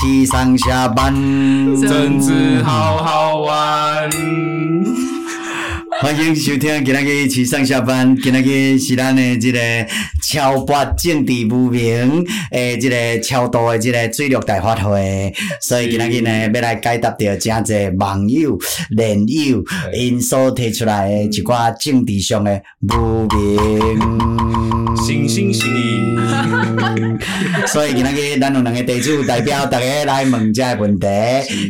起上下班，政治好好玩。欢迎收听今仔日一起上下班，今仔日是咱的这个超拔政治无名诶，这个超多的这个水陆大法会，所以今仔日呢要来解答着真侪网友、连友因所提出来的一寡政治上的无名。所以今仔日咱有两个地主代表大家来问这个问题，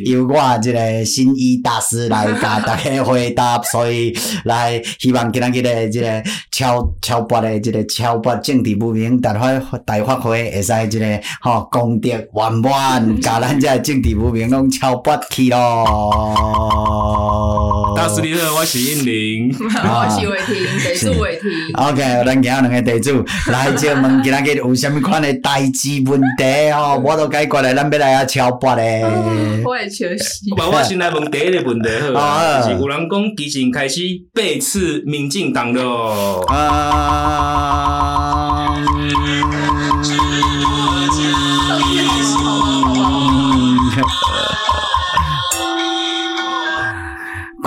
由我这个新医大师来甲大家回答，所以。来，希望今仔日的这个超超拔的这个超拔政治无名大发大发挥会使这个吼功德圆满，甲咱这个政治无名拢超拔去咯。我是英玲，我是伟霆，地主伟霆。OK，咱今日两个地主来就问今仔日有啥物款的代志问题吼，我都解决了，咱要来啊超拔的。我也确实。我我先来问第一个问题好，是有人讲基情开始。背刺民进党的哦。啊。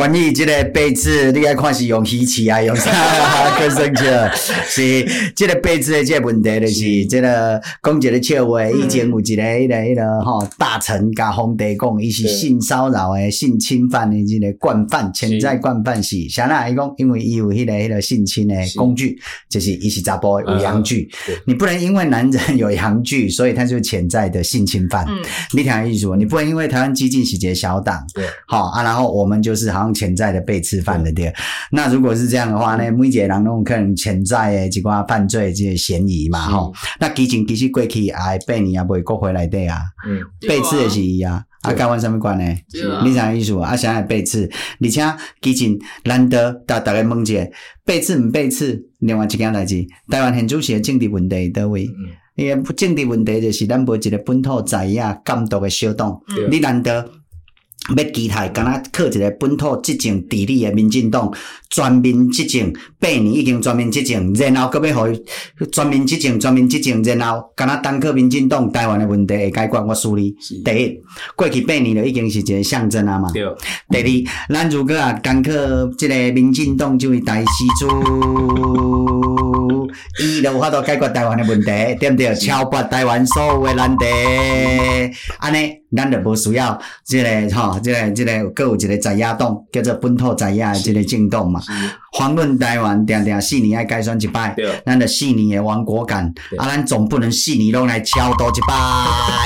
关于这个背刺，你爱看是用稀奇啊，用啥 更生气？是这个背刺的这个问题，就是这个讲一个笑话，以前有一个一个一个吼大臣甲皇帝讲，伊是性骚扰的、性侵犯的这个惯犯，潜在惯犯是啥啦？伊讲，因为伊有迄个迄个性侵的工具，就是伊是查甫有阳具，你不能因为男人有阳具，所以他就潜在的性侵犯。你听意思无？你不能因为台湾激进是一个小党，对，好啊，然后我们就是好。潜在的被刺犯的对，那如果是这样的话呢，每一个人拢有可能潜在的一寡犯罪这些嫌疑嘛吼。那基进其实过去也八年也袂过回来的啊，嗯，被刺的是伊啊，啊，跟阮什么关呢？你啥意思啊？啥来背刺？而且基进难得大大家问一下，被刺毋被刺？另外一件代志，台湾现主席的政治问题佗位？伊个政治问题就是咱无一个本土在野监督的小党，你难得。要期待，敢若靠一个本土执政治理的民进党全面执政八年已经全面执政，然后搁要互伊全面执政、全面执政，然后敢若单靠民进党台湾的问题会解决，我输你。第一，过去八年就已经是一个象征啊嘛。对。第二，咱如果啊单靠即个民进党这位大师兄，伊就有法度解决台湾的问题，对不对？超拔台湾所有的难题，安尼。咱就无需要即个吼，即个即个，阁有一个在野党叫做本土在野的即个政党嘛。遑论台湾定定四年爱改选一摆，咱着四年的亡国感，啊，咱总不能四年拢来超多一摆，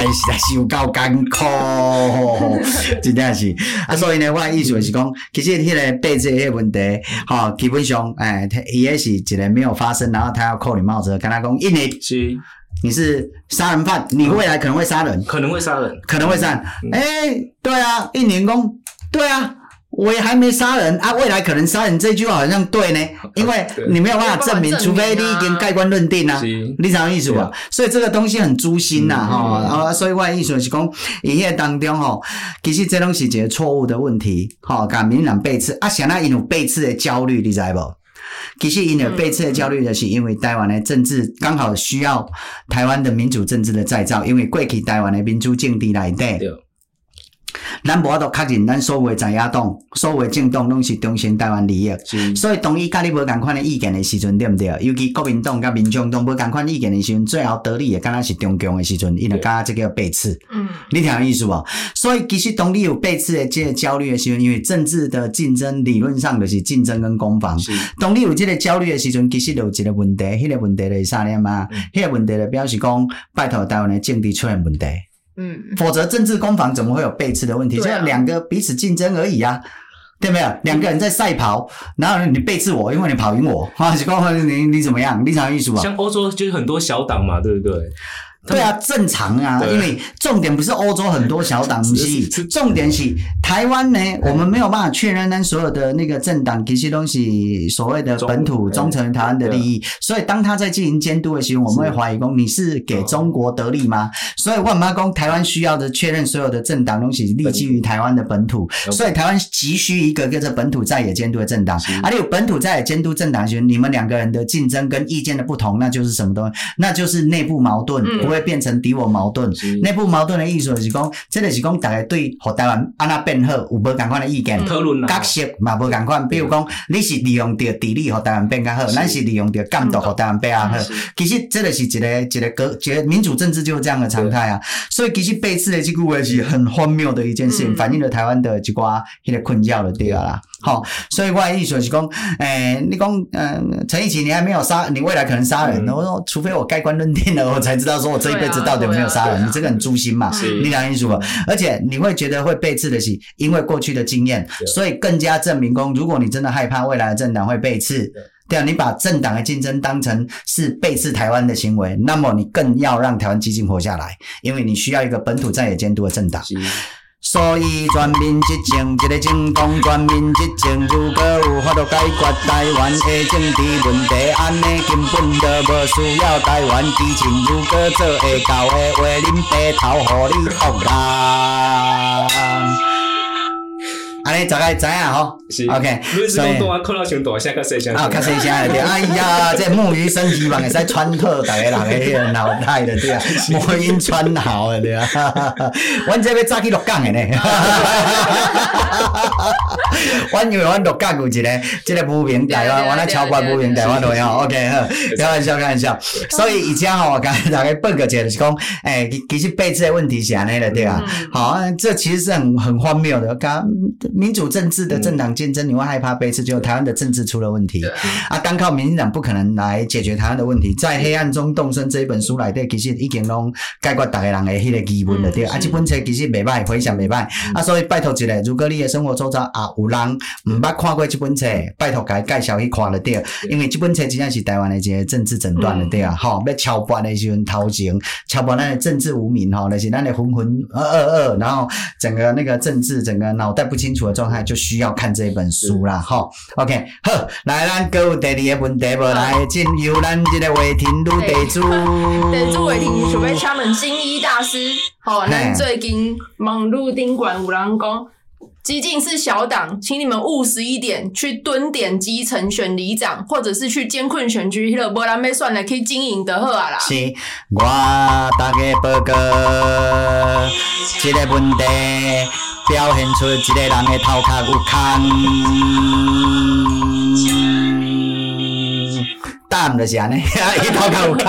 实在是有够艰苦，真正是。啊，所以呢，我的意思就是讲，其实迄个背刺迄个问题，吼，基本上，哎，伊也是一个没有发生，然后他要扣你帽子，跟他讲，一年是。你是杀人犯，你未来可能会杀人，可能会杀人，可能会杀人。哎、嗯。欸，对啊，一年工，对啊，我也还没杀人啊，未来可能杀人，这句话好像对呢，因为你没有办法证明，除非你已经盖棺论定啊，你啥意思啊？所以这个东西很诛心呐，哈，啊，所以我的意思是讲，营业当中吼，其实这东西是一个错误的问题，哈，敢敏感背刺啊，现在因有背刺的焦虑，你知不？其实因为背刺的焦虑的是因为台湾的政治刚好需要台湾的民主政治的再造，因为过去台湾的民主政治来底。咱无法度确认，咱所有在野党、所有政党拢是中心台湾利益，所以当伊甲你无共款的意见的时阵，对毋对？尤其国民党甲民众党无共款意见的时阵，最后得利的敢若是中共的时阵，伊就敢若这个背刺。嗯，你听有意思无？所以其实当你有背刺的这个焦虑的时阵，因为政治的竞争理论上就是竞争跟攻防。是，当你有这个焦虑的时阵，其实就有一个问题，迄、那个问题就是啥呢嘛？迄、嗯、个问题就表示讲，拜托台湾的政治出现问题。嗯，否则政治攻防怎么会有背刺的问题？就两个彼此竞争而已啊，对没有？两个人在赛跑，然后你背刺我，因为你跑赢我，啊，就告诉你你怎么样？立场艺术啊？像欧洲就是很多小党嘛，对不对？对啊，正常啊，因为重点不是欧洲很多小党系，重点是台湾呢，我们没有办法确认呢所有的那个政党这些东西所谓的本土忠诚于台湾的利益，所以当他在进行监督的时候，我们会怀疑说你是给中国得利吗？所以万妈公台湾需要的确认所有的政党东西立基于台湾的本土，所以台湾急需一个跟着本土在野监督的政党，而且有本土在野监督政党的时候，你们两个人的竞争跟意见的不同，那就是什么东西？那就是内部矛盾，不会。会变成敌我矛盾。内部矛盾的意思就是讲，这个是讲大家对和台湾安那变好有无共款的意见讨论角色嘛无共款。比如讲，你是利用着地理和台湾变较好，咱是利用着监督和台湾变较好。其实这个是一个一个格，一个民主政治就是这样的常态啊。所以其实背刺的这句话是很荒谬的一件事情，反映了台湾的一寡迄个困扰了，对啊啦。好，所以我的意思是讲，诶，你讲，嗯，陈奕迅，你还没有杀，你未来可能杀人。我说，除非我盖棺论定了，我才知道说我这一辈子到底有没有杀人。你这个很诛心嘛，你讲清楚吧。而且你会觉得会被刺的是，因为过去的经验，所以更加证明公，如果你真的害怕未来的政党会被刺，对啊，你把政党的竞争当成是背刺台湾的行为，那么你更要让台湾基进活下来，因为你需要一个本土在野监督的政党。所以全民执政，一个政党全民执政，如果有法度解决台湾的政治问题，安尼根本就无需要台湾基情。如果做会到的话，恁白头互你服啦。安尼大概知影吼是，OK。所以啊，较细声对。哎呀，这木鱼升级版会使穿透大家人的迄个脑袋的对啊，魔音穿脑的对啊。阮这要早去落港的呢。阮以为阮落港有一个，这个无名台湾，阮那超过无名台湾都有。OK，好，开玩笑，开玩笑。所以以前吼，我刚才大概报个解是讲，诶，其实背刺的问题是安尼的对啊。好，这其实是很很荒谬的，刚。民主政治的政党竞争，你会害怕背刺？就台湾的政治出了问题啊！单靠民进党不可能来解决台湾的问题。在黑暗中动身这一本书来对，其实已经拢解决大家人的迄个疑问了对。啊，这本册其实袂歹，非常袂歹啊！所以拜托一下，如果你的生活周遭啊有人毋捌看过这本册，拜托给介绍去看了对。因为这本册真正是台湾的一个政治诊断了对啊！吼，要敲破的时阵头前，敲破咱的政治无名吼，那是咱的浑浑噩噩，然后整个那个政治整个脑袋不清楚。状态就需要看这本书啦，吼，OK，好，来，咱各位第二个问题，无来进由咱这个伟霆女地主，地主伟霆准备敲门新一大师，好，那最近网路宾馆有人讲。基进是小党，请你们务实一点，去蹲点基层选里长，或者是去监困选区，迄个无人要算了，可以经营得好啊啦。是，我大家报告，这个问题表现出一个人的头壳有空。答毋就是安尼，伊头壳有空。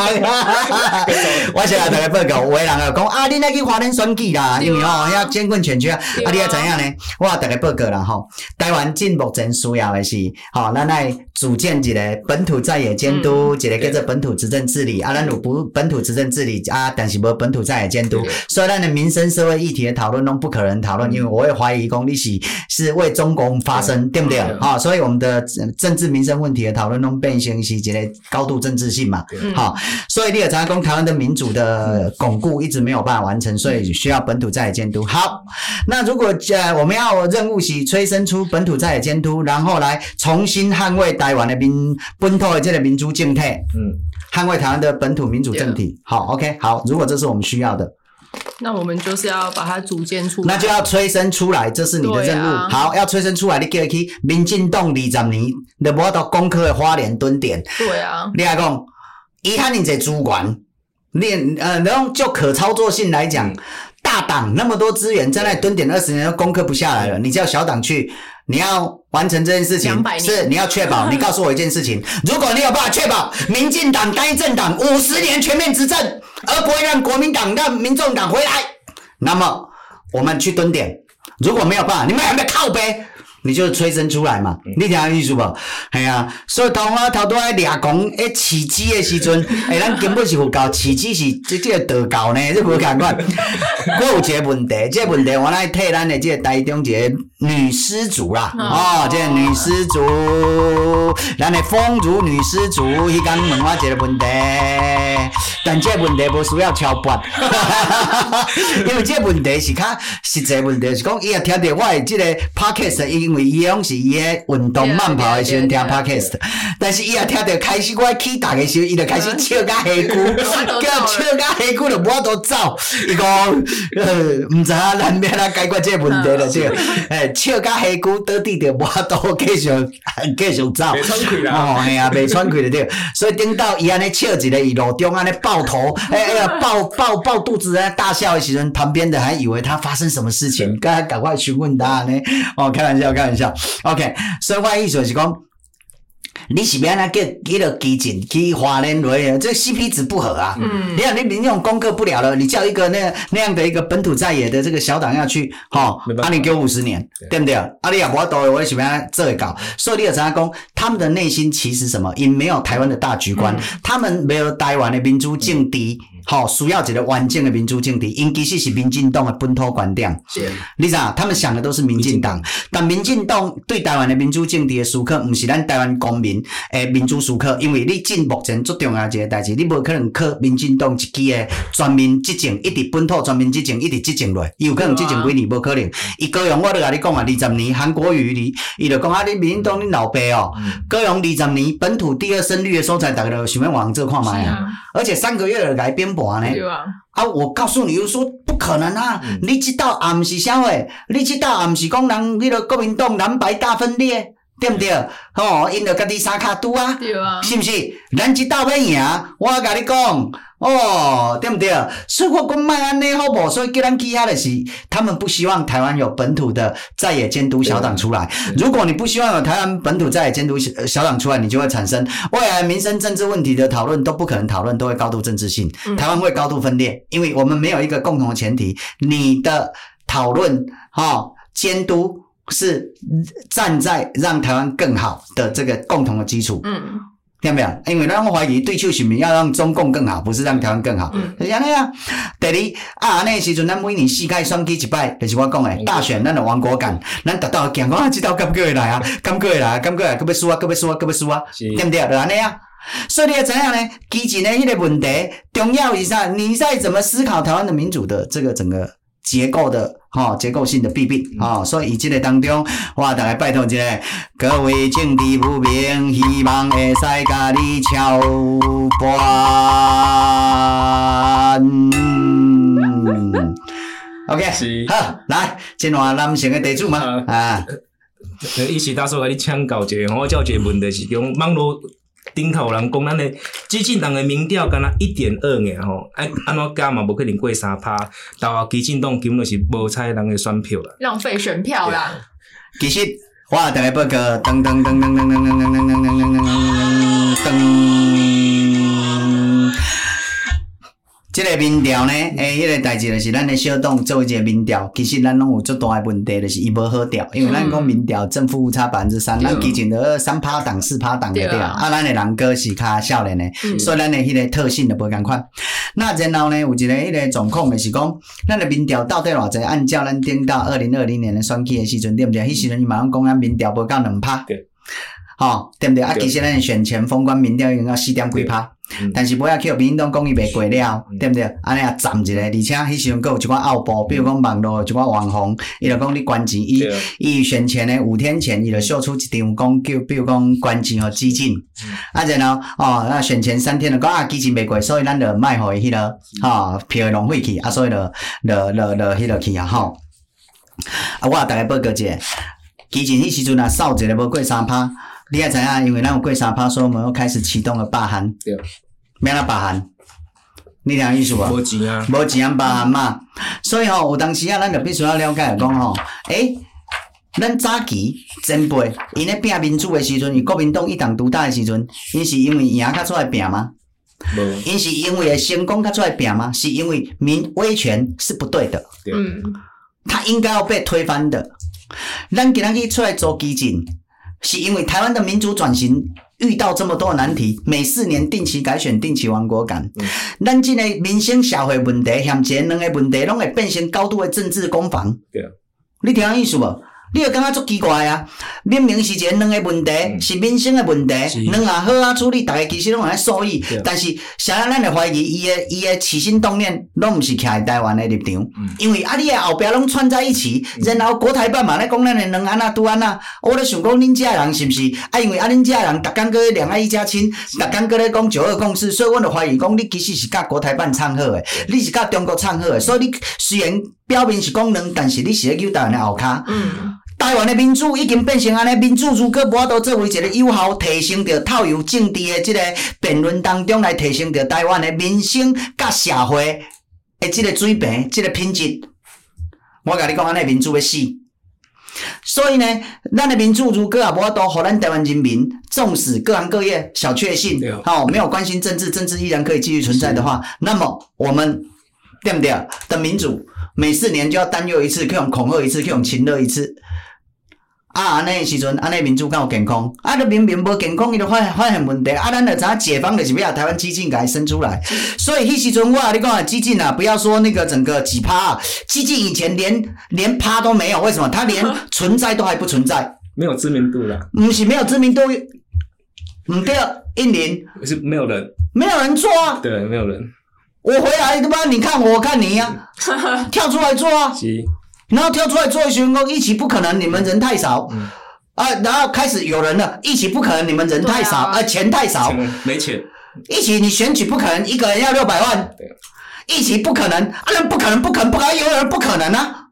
我先来大家报告，有个人啊讲啊，恁来去华联选举啦，因为吼遐监管全区啊，啊，你也知影呢？我大家报告啦吼，台湾进目前需要的是，吼，咱来组建一个本土在野监督，一个叫做本土执政治理。啊，咱有不本土执政治理啊，但是无本土在野监督，所以咱的民生社会议题的讨论拢不可能讨论，因为我会怀疑讲你是是为中共发声，对不对？好，所以我们的政治民生问题的讨论拢变成是一个。高度政治性嘛，好，所以你也常常讲台湾的民主的巩固一直没有办法完成，所以需要本土在野监督。好，那如果呃我们要任务是催生出本土在野监督，然后来重新捍卫台湾的民本土的这个民主政体，嗯，捍卫台湾的本土民主政体。好，OK，好，如果这是我们需要的。那我们就是要把它组建出来，那就要催生出来，这是你的任务。啊、好，要催生出来，你叫他去民进党二十年，你无到攻克的花莲蹲点。对啊，你来讲，伊汉你这主管，你呃，然后就可操作性来讲，大党那么多资源在那蹲点二十年都攻克不下来了，你叫小党去，你要完成这件事情，是你要确保。你告诉我一件事情，如果你有办法确保民进党单一政党五十年全面执政。而不会让国民党、让民众党回来，那么我们去蹲点。如果没有办法，你们有没靠背，你就催生出来嘛。你听意思不？系啊，所以头我头拄爱俩讲，诶，起鸡的时阵，诶，咱根本是有教起鸡是这这个道教呢，这无共款。我有一个问题，这个问题我来替咱的这个台中一个女施主啦，哦，这个女施主，咱的丰如女施主，伊刚问我一个问题，但这个问题不需要敲拨，因为这个问题是较实际问题，是讲伊也听到我的这个 podcast，因为伊拢是伊诶运动慢跑诶时阵听 podcast，但是伊也听到开始我起打的时候，伊就开始笑甲黑姑，叫笑甲黑姑就无法度走，伊讲。呃，毋知影咱要来解决这个问题了，这个，诶，笑甲黑姑倒地着无法度继续继续走，喘气啦。哦，哎呀，袂喘气着对。所以顶到伊安尼笑一个，伊路中安尼爆头，哎哎呀，抱抱抱肚子在大笑诶时阵，旁边的还以为他发生什么事情，赶快赶快询问他呢。哦，开玩笑，开玩笑。OK，所以我意思是讲。你是要安怎叫叫了基进去华联落去，这 CP 值不合啊！嗯，你看你民众攻克不了了，你叫一个那那样的一个本土在野的这个小党要去，哈，啊你给我五十年，对，对不对？啊你也无法度，我是要这会搞，所以你有怎样讲？他们的内心其实什么？因没有台湾的大局观，嗯、他们没有台湾的民主政治。嗯好，需要一个完整的民主政治，因其实是民进党的本土观点。是，你知道，他们想的都是民进党，但民进党对台湾的民主政治的思考，不是咱台湾公民诶民主思考，因为你进目前最重要一个代志，你无可能靠民进党一支诶全民执政，一直本土全民执政，一直执政落，伊有可能执政几年，无可能。伊高雄，我都甲你讲啊，二十年韩国瑜你，伊就讲啊，你民进党你老爸哦，高雄二十年本土第二胜率的所在，大家都想要往这看卖啊，而且三个月的改编。对啊，啊！我告诉你，又说不可能啊！嗯、你知道啊，毋是啥话？你知道啊，毋是讲人迄个国民党蓝白大分裂，对不对？吼、嗯，因着家己三脚督啊，是不是？咱知道要赢，我甲你讲。哦，对不对？所以我讲卖安尼好无？所以叫咱记下的是，他们不希望台湾有本土的在野监督小党出来。如果你不希望有台湾本土在野监督小党出来，你就会产生未来民生政治问题的讨论都不可能讨论，都会高度政治性。台湾会高度分裂，因为我们没有一个共同的前提。你的讨论哈监督是站在让台湾更好的这个共同的基础。嗯。听到没有？因为咱我怀疑对手选民要让中共更好，不是让台湾更好。是安尼啊。第二啊，那时阵咱每年四届选举一摆，就是我讲诶，大选咱的亡国感，咱达到讲啊，知道敢过会来啊？敢过会来？敢过来？搁要输啊？搁要输啊？搁要输啊？对不对？就安尼啊。所以你要怎样呢？基进的迄个问题，重要以上，你在怎么思考台湾的民主的这个整个结构的。哈，结构性的弊病啊，所以这个当中，我大概拜托一下各位政治不明，希望会使甲你敲盘。OK，好，来，今晚男性的地主嘛啊，伊是打算甲你请教一个，我叫一个问题是用网络。顶头人讲，咱的激进党的民调敢若一点二年吼，哎，安怎加嘛，无可能过三趴。到啊，基进党根本是无采人的选票啦，浪费选票啦。其实，我大概报个噔噔噔噔噔噔噔噔噔噔噔噔噔。这个民调呢，诶、欸，迄、个代志就是咱的小党做一个民调，其实咱拢有足大的问题，就是伊无好调，因为咱讲民调正负误差百分之三，咱基进的三趴档四趴档的对啊，啊，咱的人哥是较少年的，嗯、所以咱的迄个特性就无共款。那然后呢，有一个迄个状况就是讲，咱的民调到底偌济？按照咱顶到二零二零年的选举的时阵，对不对？迄时阵伊马上讲咱民调无到两趴，对，吼，对不对？啊，其实咱的选前封关民调已经到四点几趴。但是不要去民进党讲伊袂过了，对毋对？安尼也站一个，而且迄时阵阁有一寡奥步，比如讲网络一寡网红，伊就讲你捐钱，伊伊选前呢五天前，伊就秀出一张讲叫，比如讲捐钱和基金，啊然后哦，那选前三天就讲啊基金袂过，所以咱就卖互伊迄个，吼票浪费去，啊所以就就就就迄落去啊吼，啊我大概报告一下，基金迄时阵啊扫一个无过三趴。你也知影，因为咱有过三趴，所以我们又开始启动了罢韩。对，免了罢韩，你听意思无？无钱啊，无钱啊罢韩嘛。所以吼、哦，有当时啊，咱就必须要了解讲吼，诶、欸，咱早期前辈因咧拼民主的时阵，与国民党一党独大的时阵，因是因为赢较出来拼吗？无无，因是因为成功较出来拼吗？是因为民威权是不对的。对，嗯，他应该要被推翻的。咱今仔日出来做基进。是因为台湾的民主转型遇到这么多难题，每四年定期改选，定期亡国感，咱这个民生社会问题，嫌钱两个问题，拢会变成高度的政治攻防。对啊，你听意思无？你会感觉足奇怪啊！明明是钱两个问题，嗯、是民生的问题，两下好啊处理，大家其实拢来受益。对但是，啥人咱会怀疑伊的伊的起心动念，拢毋是徛在台湾的立场。嗯、因为啊，你的后壁拢串在一起，然后国台办嘛咧讲咱的两岸啊、独安啊，我咧想讲恁遮人是毋是？啊，因为啊，恁遮人逐工搁两岸一家亲，逐工搁咧讲九二共识，所以我就怀疑讲你其实是甲国台办唱好的，你是甲中国唱好的，所以你虽然表面是讲两，但是你是咧揪台湾的后骹。嗯台湾的民主已经变成安尼，民主如果无法度作为一个有效提升着透入政治的即个辩论当中来提升着台湾的民生甲社会的即个水平、即个品质，我甲你讲，安尼民主要死。所以呢，咱的民主如果也无法度，互咱台湾人民，纵使各行各业小确幸，好、哦、没有关心政治，政治依然可以继续存在的话，那么我们对不对？的民主每四年就要担忧一次，可以用恐吓一次，可以用亲热一次。啊，安尼时阵，安尼民主敢有健康？啊，你明明无健康，伊就发发现问题。啊，咱就知影解放就是要台湾激进给它生出来。所以迄时阵，我你讲啊，基进啊，不要说那个整个几趴啊，激进以前连连趴都没有，为什么？他连存在都还不存在，没有知名度了。不是没有知名度，唔对，印尼是没有人，没有人做啊。对，没有人。我回来他妈，你看我，我看你呀、啊，跳出来做啊。然后跳出来做一群工，一起不可能，你们人太少，嗯、啊，然后开始有人了，一起不可能，你们人太少，啊，啊，钱太少，没钱，一起你选举不可能，一个人要六百万，对，一起不可能，啊，那不可能，不可能，不可能，有人不可能啊，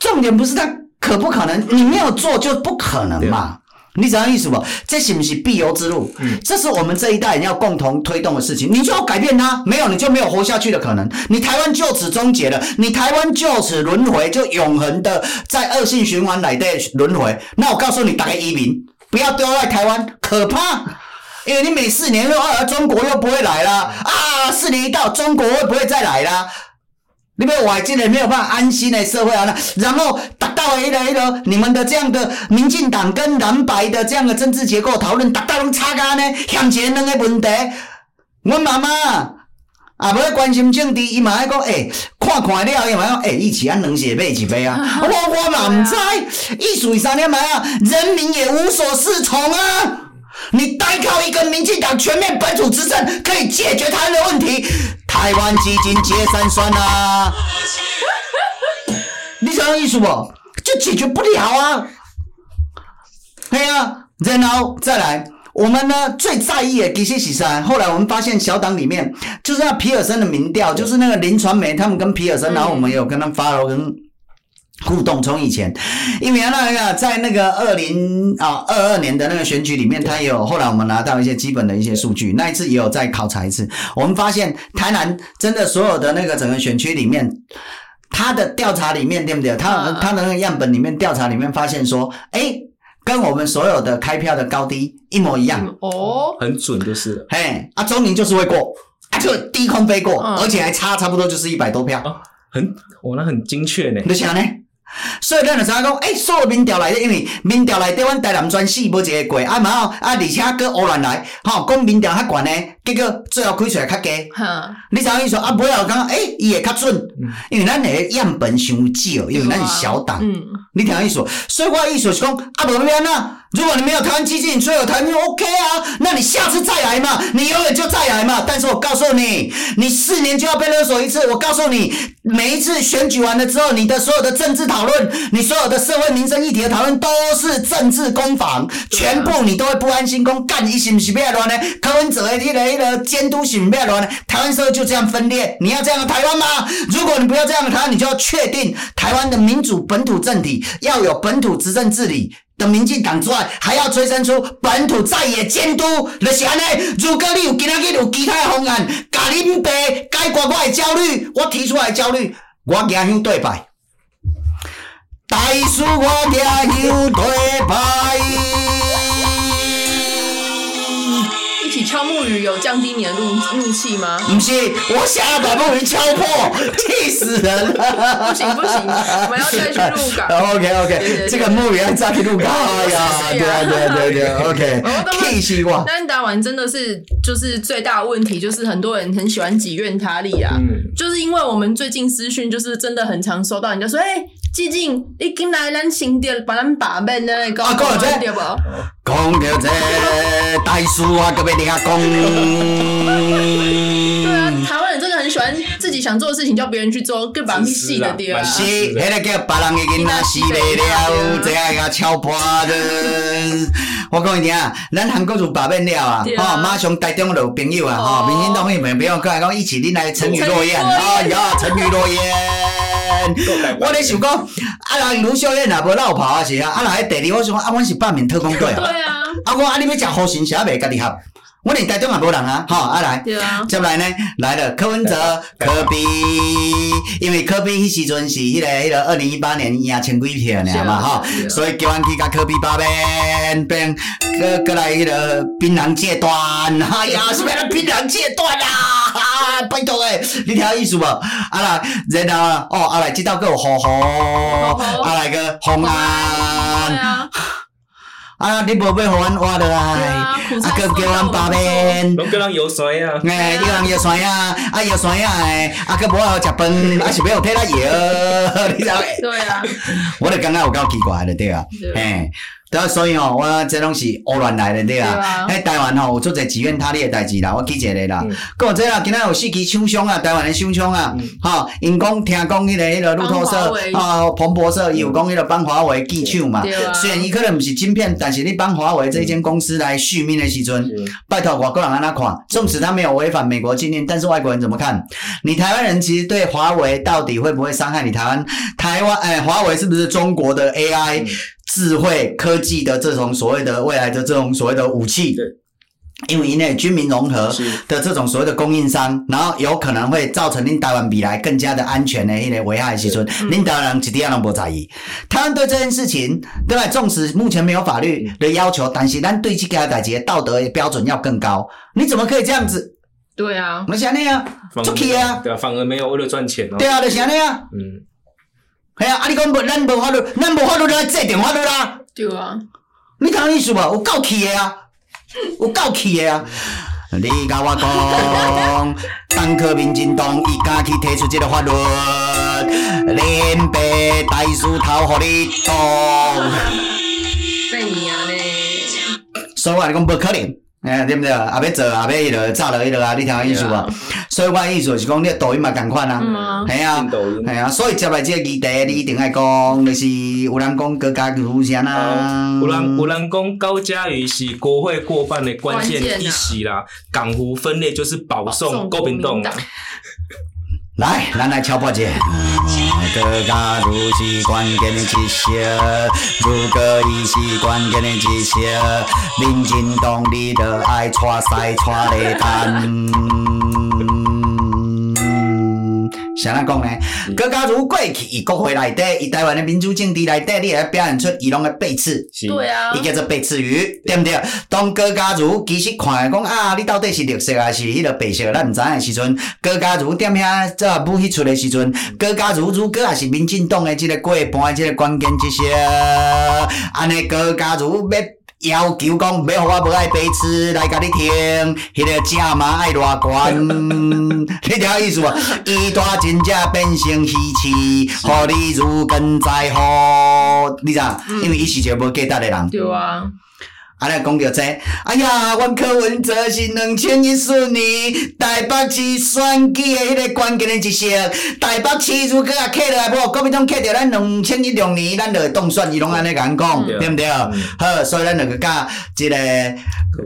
重点不是他可不可能，你没有做就不可能嘛。你知道意思不？这是不是必由之路？嗯，这是我们这一代人要共同推动的事情。你就要改变它，没有你就没有活下去的可能。你台湾就此终结了，你台湾就此轮回，就永恒的在恶性循环来的轮回。那我告诉你，打开移民不要丢在台湾，可怕，因为你每四年又二，中国又不会来了啊，四年一到，中国会不会再来了？你们外界人没有办法安心的社会啊，那然后达到了一个一个你们的这样的民进党跟蓝白的这样的政治结构讨论，达到拢差干呢，现前两个问题，我妈妈啊，不要关心政治，伊嘛爱讲，诶、欸，看看了，伊嘛讲，诶，一起按两血买一杯啊，我我嘛唔知，意思是啥呢？嘛啊，人民也无所适从啊。你单靠一个民进党全面本土执政可以解决台湾的问题？台湾基金解散算啦！你想要意思不？就解决不了啊！对啊，然后再来，我们呢最在意的其实是啥？后来我们发现小党里面就是那皮尔森的民调，就是那个林传媒他们跟皮尔森，然后我们也有跟他们发了跟。互动从以前，因为那个在那个二零啊二二年的那个选举里面，他也有后来我们拿到一些基本的一些数据，那一次也有再考察一次，我们发现台南真的所有的那个整个选区里面，他的调查里面对不对？他他的那个样本里面调查里面发现说，哎，跟我们所有的开票的高低一模一样。哦，很准就是，嘿啊，中宁就是会过，啊就低空飞过，而且还差差不多就是一百多票，很哇那很精确呢，你想呢？所以咱就知影讲，诶、欸，所有民调内底，因为民调内底，阮台南全市无一个过，啊嘛啊，而且搁乌乱来，吼，讲民调较悬呢，结果最后开出来较低。哈，你啥意思？啊，尾后讲，诶，伊会较准，因为咱个样本伤少，因为咱是小党。嗯，你听意思？所以我的意思是讲，啊，无变啊。如果你没有台湾基进，你最有台湾 OK 啊，那你下次再来嘛，你永远就再来嘛。但是我告诉你，你四年就要被勒索一次。我告诉你，每一次选举完了之后，你的所有的政治讨论，你所有的社会民生议题的讨论，都是政治攻防，全部你都会不安心。讲干，你是不是要乱呢？柯文哲的那个那个监督是不是乱呢？台湾社会就这样分裂，你要这样的台湾吗？如果你不要这样的台湾，你就要确定台湾的民主本土政体要有本土执政治理。等民进党之外，还要催生出本土在野监督，就是安尼。如果你有今仔日有其他的方案，甲恁爸解决我的焦虑，我提出来的焦虑，我赢兄对白。大叔，我赢兄对白。敲木鱼有降低你的怒怒气吗？不是，我想要把木鱼敲破，气死人了！不行不行，我们要再去鹿港。OK OK，这个木鱼要再去鹿港。对对对对，OK。气死我！但打完真的是就是最大的问题，就是很多人很喜欢挤怨他力啊。嗯。就是因为我们最近私讯，就是真的很常收到人家说，哎，基进，你进来咱新店把咱把妹的那个讲？讲到这大叔啊，各位你。对啊，台湾人真的很喜欢自己己想做的事情叫别人去做，更把你洗的掉啊。是，迄个叫别人的囡仔死袂了，这样个敲破的。我讲一听啊，咱韩国就罢免了啊，吼，马上台中就有朋友啊，吼，民进党那边朋友过来讲，一起恁来沉鱼落雁，哎呀，沉鱼落雁。我咧想讲，啊，人卢秀燕也无落跑啊是啊，啊，来第二我想讲，啊，阮是八面特工队啊，对啊，啊，我啊，你要食好心啥袂家己合。我连台中也无人啊，好啊。来，接来呢来了柯文哲、柯比。因为柯比迄时阵是迄个迄个二零一八年赢千几票尔嘛哈，所以叫阮去甲柯 P 罢免，变过过来迄个槟榔戒断，哎呀，是咩槟榔戒断啊？啊，拜托诶，你听意思无？啊来，然后哦啊来，这道个有好好，啊来个红安。啊！你无要互阮活落来，啊，搁叫阮罢免，拢叫人摇山啊！哎，叫人摇山啊！啊，摇山啊！诶，啊，搁无好食饭，啊是要替咱摇，你知袂？对啊，我就感觉有够奇怪的，对啊，嘿。对啊，所以吼，我这拢是胡乱来的对啊。喺台湾吼有做者自愿他力的代志啦，我记一个啦。搁有这啦，今仔有四支枪枪啊，台湾的枪枪啊，吼，因讲听讲迄个迄个路透社啊，彭博社伊有讲迄个帮华为技枪嘛。虽然伊可能毋是晶片，但是你帮华为这一间公司来续命的时阵，拜托外国人安那看？纵使他没有违反美国禁令，但是外国人怎么看？你台湾人其实对华为到底会不会伤害你台湾？台湾诶，华为是不是中国的 AI？智慧科技的这种所谓的未来的这种所谓的武器，对，因为因为军民融合的这种所谓的供应商，然后有可能会造成令台湾比来更加的安全的一类危害的时阵，领导人一点都不在意。台湾对这件事情，对吧？纵使目前没有法律的要求，但是咱对这个代志道德标准要更高。你怎么可以这样子？对啊，我想那样，出去啊，对啊，反而没有为了赚钱哦。对啊，就想那样，嗯。系啊，啊！你讲无，咱无法律，咱无法律来制定法律啦。对啊，你听意思无？有够气的啊，有够气的啊！你甲我讲，当科民进党伊敢去提出这个法律，连白大树头互你挡。对呀嘞。所以我讲无可能。哎，对不对？啊，要做啊，要迄落炸落迄落啊，你听我意思无？所以我意思是讲，你抖音嘛共款啊，系啊，系啊，所以接来这个议题，你一定爱讲，就是有人讲高嘉瑜啥啦，有人有人讲高嘉瑜是国会过半的关键一席啦，港湖分裂就是保送国民党。来，咱来敲破解。高嘉瑜是关键的一席，如果伊是关键的一席，民进党你着爱带西带来谈。像咱讲呢，高嘉瑜过去伊国会内底，伊台湾的民主政治内底，你会表现出伊拢个背刺，对啊，伊叫做背刺鱼，对毋对？当高嘉瑜其实看来讲啊，你到底是绿色还是迄个白色，咱毋知影的时阵，高嘉瑜踮遐做武迄出的时阵，高嘉瑜如果也是民进党的即个过半即个关键一些，安尼高嘉瑜要。要求讲，要互我无爱白痴来甲你听，迄个正嘛爱偌悬，你听意思无？伊大真正变成虚气，互你如根在乎，你知？因为伊是一个无价值的人。对啊。安尼讲着这，哎呀，阮柯文哲是两千一四年台北市选举的迄个关键的一席，台北市如果也克落来，无国民党克着咱两千一六年，咱就会当选，伊拢安尼讲，对毋对？好，所以咱两个甲即个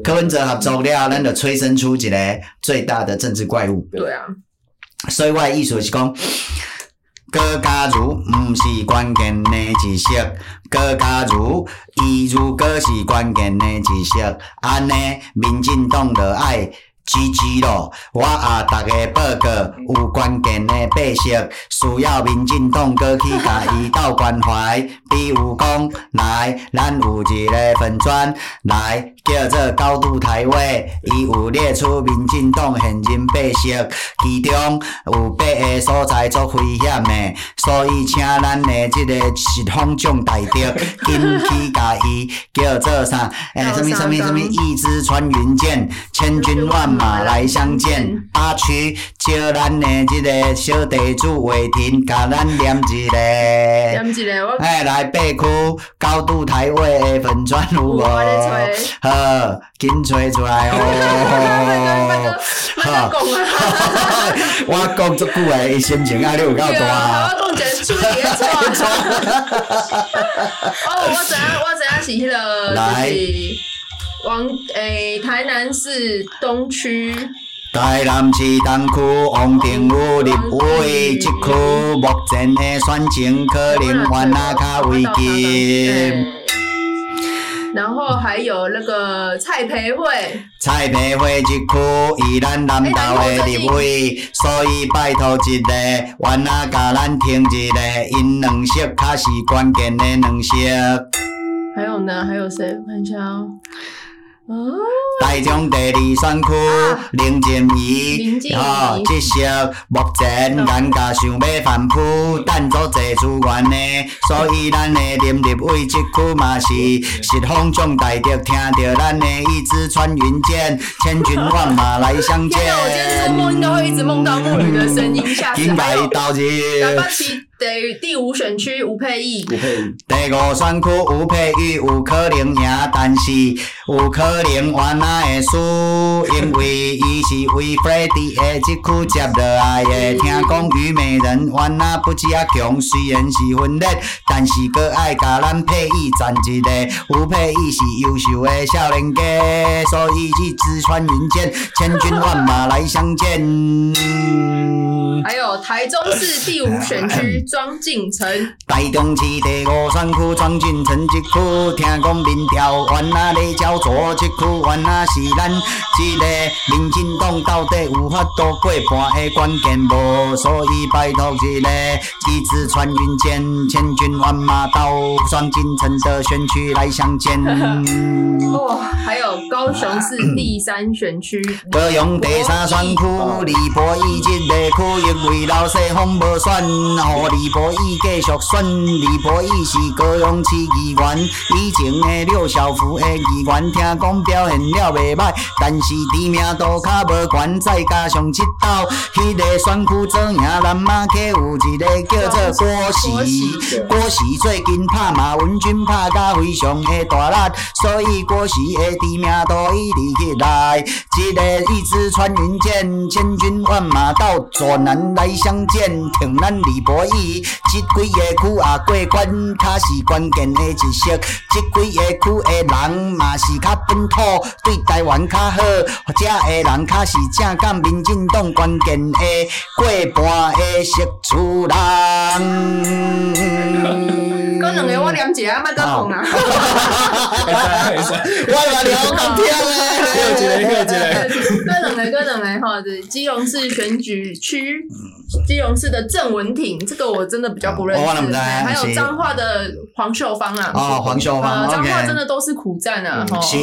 柯文哲合作了，咱就催生出一个最大的政治怪物。对啊，所以我的意思是讲。高家如毋是关键的一席，高家如伊如果是关键的一席，安尼民进党就爱。支持咯，我啊，逐个报告有关键的八席，需要民进党过去甲伊斗关怀。比如讲，来，咱有一个粉专，来叫做高度台位，伊有列出民进党现任八席，其中有八个所在足危险的，所以请咱的这个实况总台的紧去甲伊叫做啥？诶、欸，什么什么什么，一支穿云箭，千军万。马来相见。阿区叫咱的这个小地主话听，甲咱念一个。念一个，我。哎，来八区高度台位的粉砖有无？好，紧吹出来哦。哈，我讲足久诶，伊心情压力有够大。我讲一个出题错。哦，我知影，我知影是迄个，就是王诶，台南市东区。台南市东区王定宇立委，即区目前的选情可能还那较危急。然后还有那个蔡培慧，蔡培慧一句以咱南投的立位，所以拜托一个，还那甲咱听一个，因两色卡是关键的两色。还有呢？还有谁？我看一下哦。哦，台中第二选区林静怡，哦，这色目前咱家想要反扑，但做侪资源呢，所以咱的林立委这区嘛是实风将大德，听到咱的一支穿云箭，千军万马来相见。天哪，我今天做梦会一直梦到木鱼的声音，吓死！还第第五选区吴沛忆，第五选区吴佩忆有可能赢，但是有可能原来会输，因为伊是为 f r e d d y 的这区接落来的。听讲虞美人原来不只啊强，虽然是分裂，但是阁爱甲咱佩忆赞一个。吴佩忆是优秀的少年家，所以去直穿云箭，千军万马来相见。还有台中市第五选区。庄敬诚，台中市第五选区庄敬诚这区，听讲民调原来咧焦灼，这区原来是咱这个民进党到底有法度过半的关键无，所以拜托一个，机智穿云箭，千军万马到庄敬诚的选区来相见。哦，还有高雄市第三选区，高雄第三选区李博义这个区，因为老师风无选，李博义继续选，李博义是高雄市议员，以前的六小福的议员，听讲表现了袂歹，但是知名度较无悬，再加上这道，迄个选区做赢南马客有一个叫做郭时，郭时最近拍马文君拍甲非常的大力，所以郭时的知名度一直起来，一个一支穿云箭，千军万马到左南来相见，挺咱李博义。这几个区啊，过关卡是关键的一色。这几个区的人嘛是较本土，对台湾较好。或者的人卡是正港民进党关键的过半的识厝人。搁两个我念一下，啊。我话你好讲听咧。搁一个，搁一个。搁两个，搁两个，哈，对，基隆市选举区。基隆市的郑文挺，这个我真的比较不认识。哦、还有彰化的黄秀芳啊。哦，黄秀芳。彰化真的都是苦战啊。嗯、是，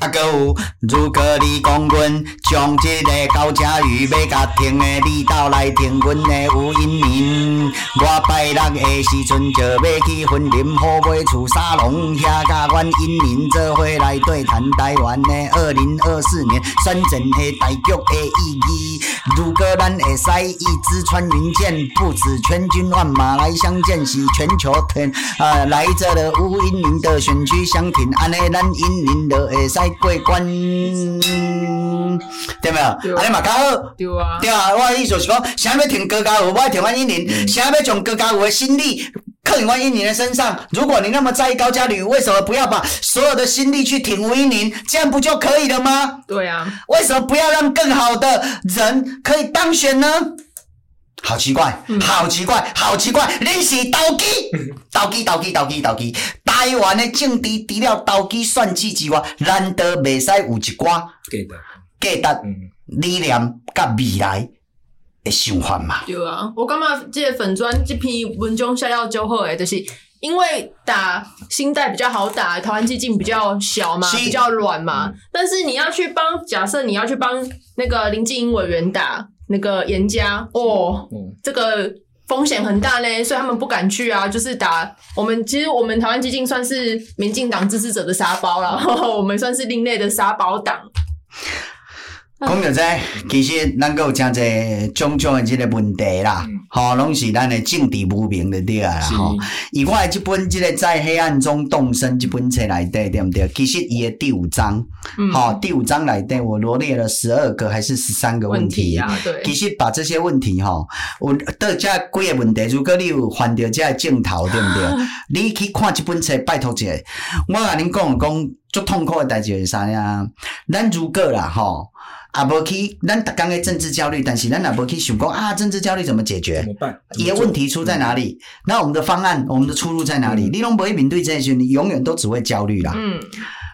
啊，阁有，如果你讲阮将这个高嘉瑜要甲停的，你到来停阮的吴英明。我拜六的时阵就要去云林好买厝沙龙，遐甲阮英明做伙来对谈台湾的二零二四年选战的大局的意义。如果咱会使一支。穿云箭，不止千军万马来相见，是全球天啊来这的吴音宁的选区相挺，安尼咱音宁就会使过关，对没有？安尼嘛较好，对啊，对啊，我的意思是讲，想要挺高嘉瑜，我要挺阮音宁，想要从高嘉瑜的心力刻在阮音宁的身上。如果你那么在意高嘉瑜，为什么不要把所有的心力去挺吴音宁？这样不就可以了吗？对啊，为什么不要让更好的人可以当选呢？好奇怪，好奇怪，好奇怪！你是投机，投机，投机，投机，投机！台湾的政治除了投机算计之外，难道未使有一寡价值、价值理念甲未来的想法嘛？对啊，我感觉这粉专这篇文章写了就好诶，就是因为打新代比较好打，台湾基进比较小嘛，比较软嘛。嗯、但是你要去帮，假设你要去帮那个林静英委员打。那个严家哦，嗯、这个风险很大嘞，所以他们不敢去啊。就是打我们，其实我们台湾基进算是民进党支持者的沙包了，我们算是另类的沙包党。讲到这，其实咱阁有诚侪种种诶即个问题啦，吼、嗯，拢是咱诶政治无明的对啊啦，吼。以我诶即本即个在黑暗中动身即本册内底，对毋对？其实伊诶第五章，吼、嗯，第五章内底我罗列了十二个还是十三个问题，啊？对。其实把这些问题吼，有倒遮几个问题，如果你有翻着遮个镜头，对毋对？你去看即本册，拜托者，我甲恁讲讲，足痛苦诶代志是啥呀？咱如果啦，吼。啊，无去，咱逐工诶政治焦虑，但是咱也无去想讲啊，政治焦虑怎么解决？怎么办？伊诶问题出在哪里？嗯、那我们的方案，我们的出路在哪里？嗯、你拢无去面对这些，你永远都只会焦虑啦。嗯，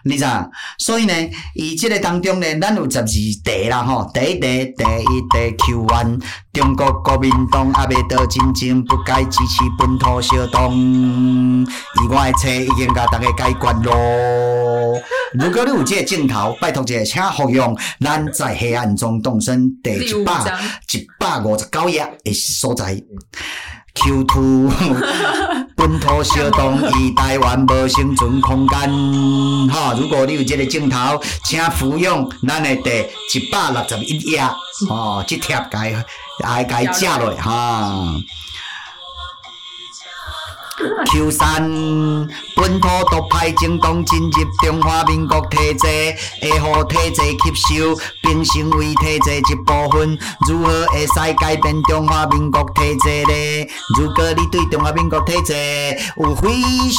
你知道？所以呢，伊即个当中呢，咱有十二题啦，吼，第一题，第一题 Q one，中国国民党阿未得真正不该支持本土小党，以我的册已经甲大家解决咯。如果你有这个镜头，拜托者，请服用咱在黑暗中动身第一百一百五十九页的所在。Q two 本土小党与台湾无生存空间。哈，如果你有这个镜头，请服用咱的第一百六十一页。哦，这贴该该该食落哈。Q 三本土独派政党进入中华民国体制，会乎体制吸收，并成为体制一部分。如何会使改变中华民国体制呢？如果你对中华民国体制有非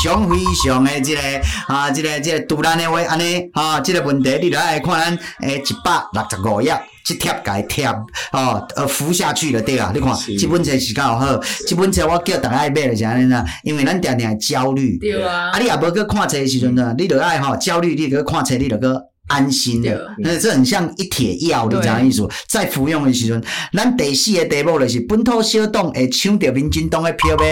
常非常的这个啊，这个这个突然的话，安尼啊，这个问题你就爱看咱诶一百六十五页。这贴改贴哦，呃，服下去了对啊，你看，这本册是较好，这本册我叫大家爱买了是安尼啦，因为咱定定焦虑，对啊，啊你也无去看册的时阵呢，你就爱吼焦虑，你著去看册，你就去安心的，那这很像一帖药，你知影意思？在服用的时阵，咱第四个题目就是本土小党会抢着民进党的票呗。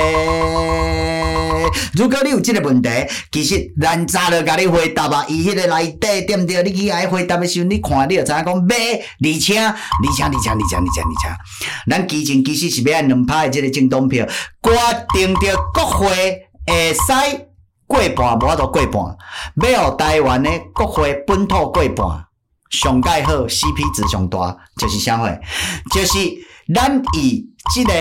如果你有这个问题，其实咱早就甲你回答啊。伊迄个内底对不对？你去爱回答的时候，你看你就知影讲买，而且而且而且而且而且而且，咱基进其实是要按两派的这个政党票，决定着国会会使过半，无法度过半，要台湾的国会本土过半，上盖好 CP 值上大，就是啥货？就是咱以即个。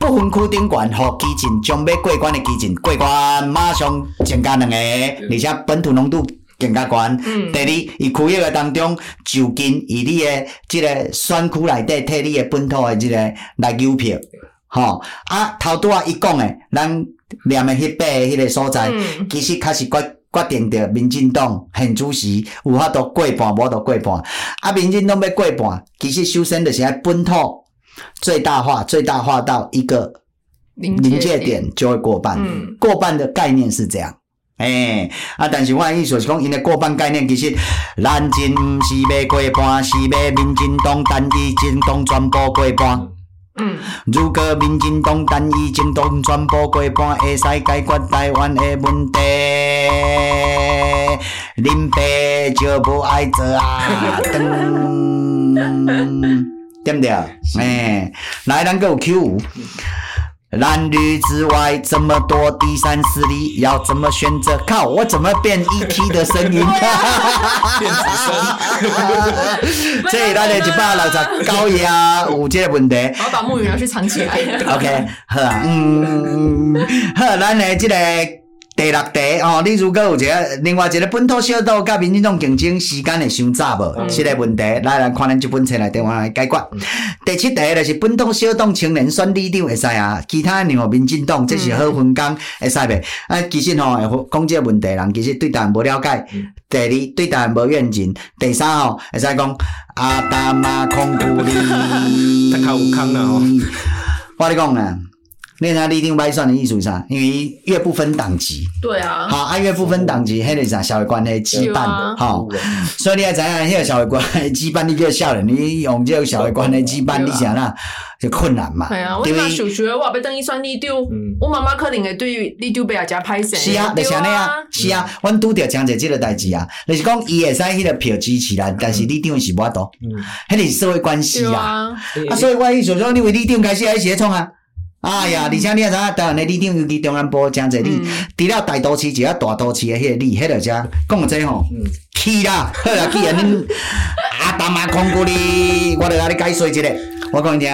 不分区顶悬，互基进将要过关的基进过关，马上增加两个，而且本土浓度更加悬。嗯、第二，伊区域个当中就近以你的即个选区内底替你的本土的即个来邮票，吼啊头拄啊伊讲诶，咱念诶迄八个迄个所在，嗯、其实确实决决定着民进党现主席有法度过半，无法度过半。啊，民进党要过半，其实首先就是爱本土。最大化，最大化到一个临界点就会过半。嗯、过半的概念是这样，诶、欸，啊，但是我意思是讲，因为过半概念其实，咱真毋是要过半，是要民进党单一政党全部过半。嗯，如果民进党单一政党全部过半，会使解决台湾的问题，林北就不爱做啊。对不对？哎、欸，来，咱个有 Q 五，蓝绿之外这么多第三势力，要怎么选择？靠，我怎么变 ET 的声音？变子声。这里来的一百六十高压有这个问题。我要把木鱼拿去藏起来。OK，好啊，嗯，好，咱来这个。第六题哦，你如果有一个另外一个本土小党甲民进党竞争时间会伤早无？嗯、这个问题来来看咱即本册来电话来解决。嗯、第七题就是本土小党青年选里长会使啊，其他两个民进党这是好分工会使袂？啊，其实吼、哦，讲即个问题人其实对台湾无了解。嗯、第二对台湾无愿景。第三吼会使讲阿达玛空谷里，他考有空了哦。我跟你讲啊。你看立定歪算的意思是啥？因为越不分党籍，对啊，好，啊越不分党籍，迄个啥社会关系羁绊的，好，所以你要知影，迄个社会关系羁绊，你叫少年，你用这个社会关系羁绊，你想啦，就困难嘛。对啊，我妈想学，我要等伊选里长，我妈妈可能会对于里长比较加歹势。是啊，就是安尼啊，是啊，阮拄着讲者这个代志啊，就是讲伊会使迄个票支持咱，但是里长是无法度，迄个是社会关系啊，啊，所以我意思说，你为里长开始还是会创啊。哎呀，而且你也知影，台湾的里长尤其中南部真侪里，除了大都市，就要大都市的迄个里，迄个遮讲这吼，去啦，好啦，去啊，恁啊，大马空鼓你，我来甲你解说一下。我讲你听，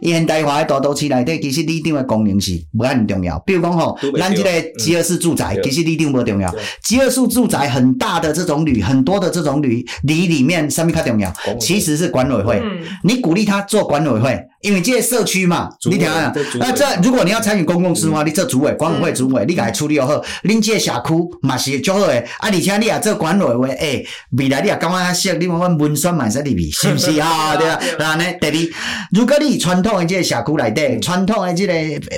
伊现代化的大都市内底，其实里长的功能是无遐重要。比如讲吼，咱这个集合式住宅，其实里长无重要。集合式住宅很大的这种旅，很多的这种旅里里面，什么较重要？其实是管委会。你鼓励他做管委会。因为这个社区嘛，你听啊，那这如果你要参与公共事务，你做主委、管委会主委，你给他处理好，恁这个社区嘛是较好诶。啊，而且你也做管委会，诶，未来你也感觉较适，你问问文宣嘛，使入去，是不是啊？对啊。然后呢，第二，如果你传统的这个社区内底，传统的这个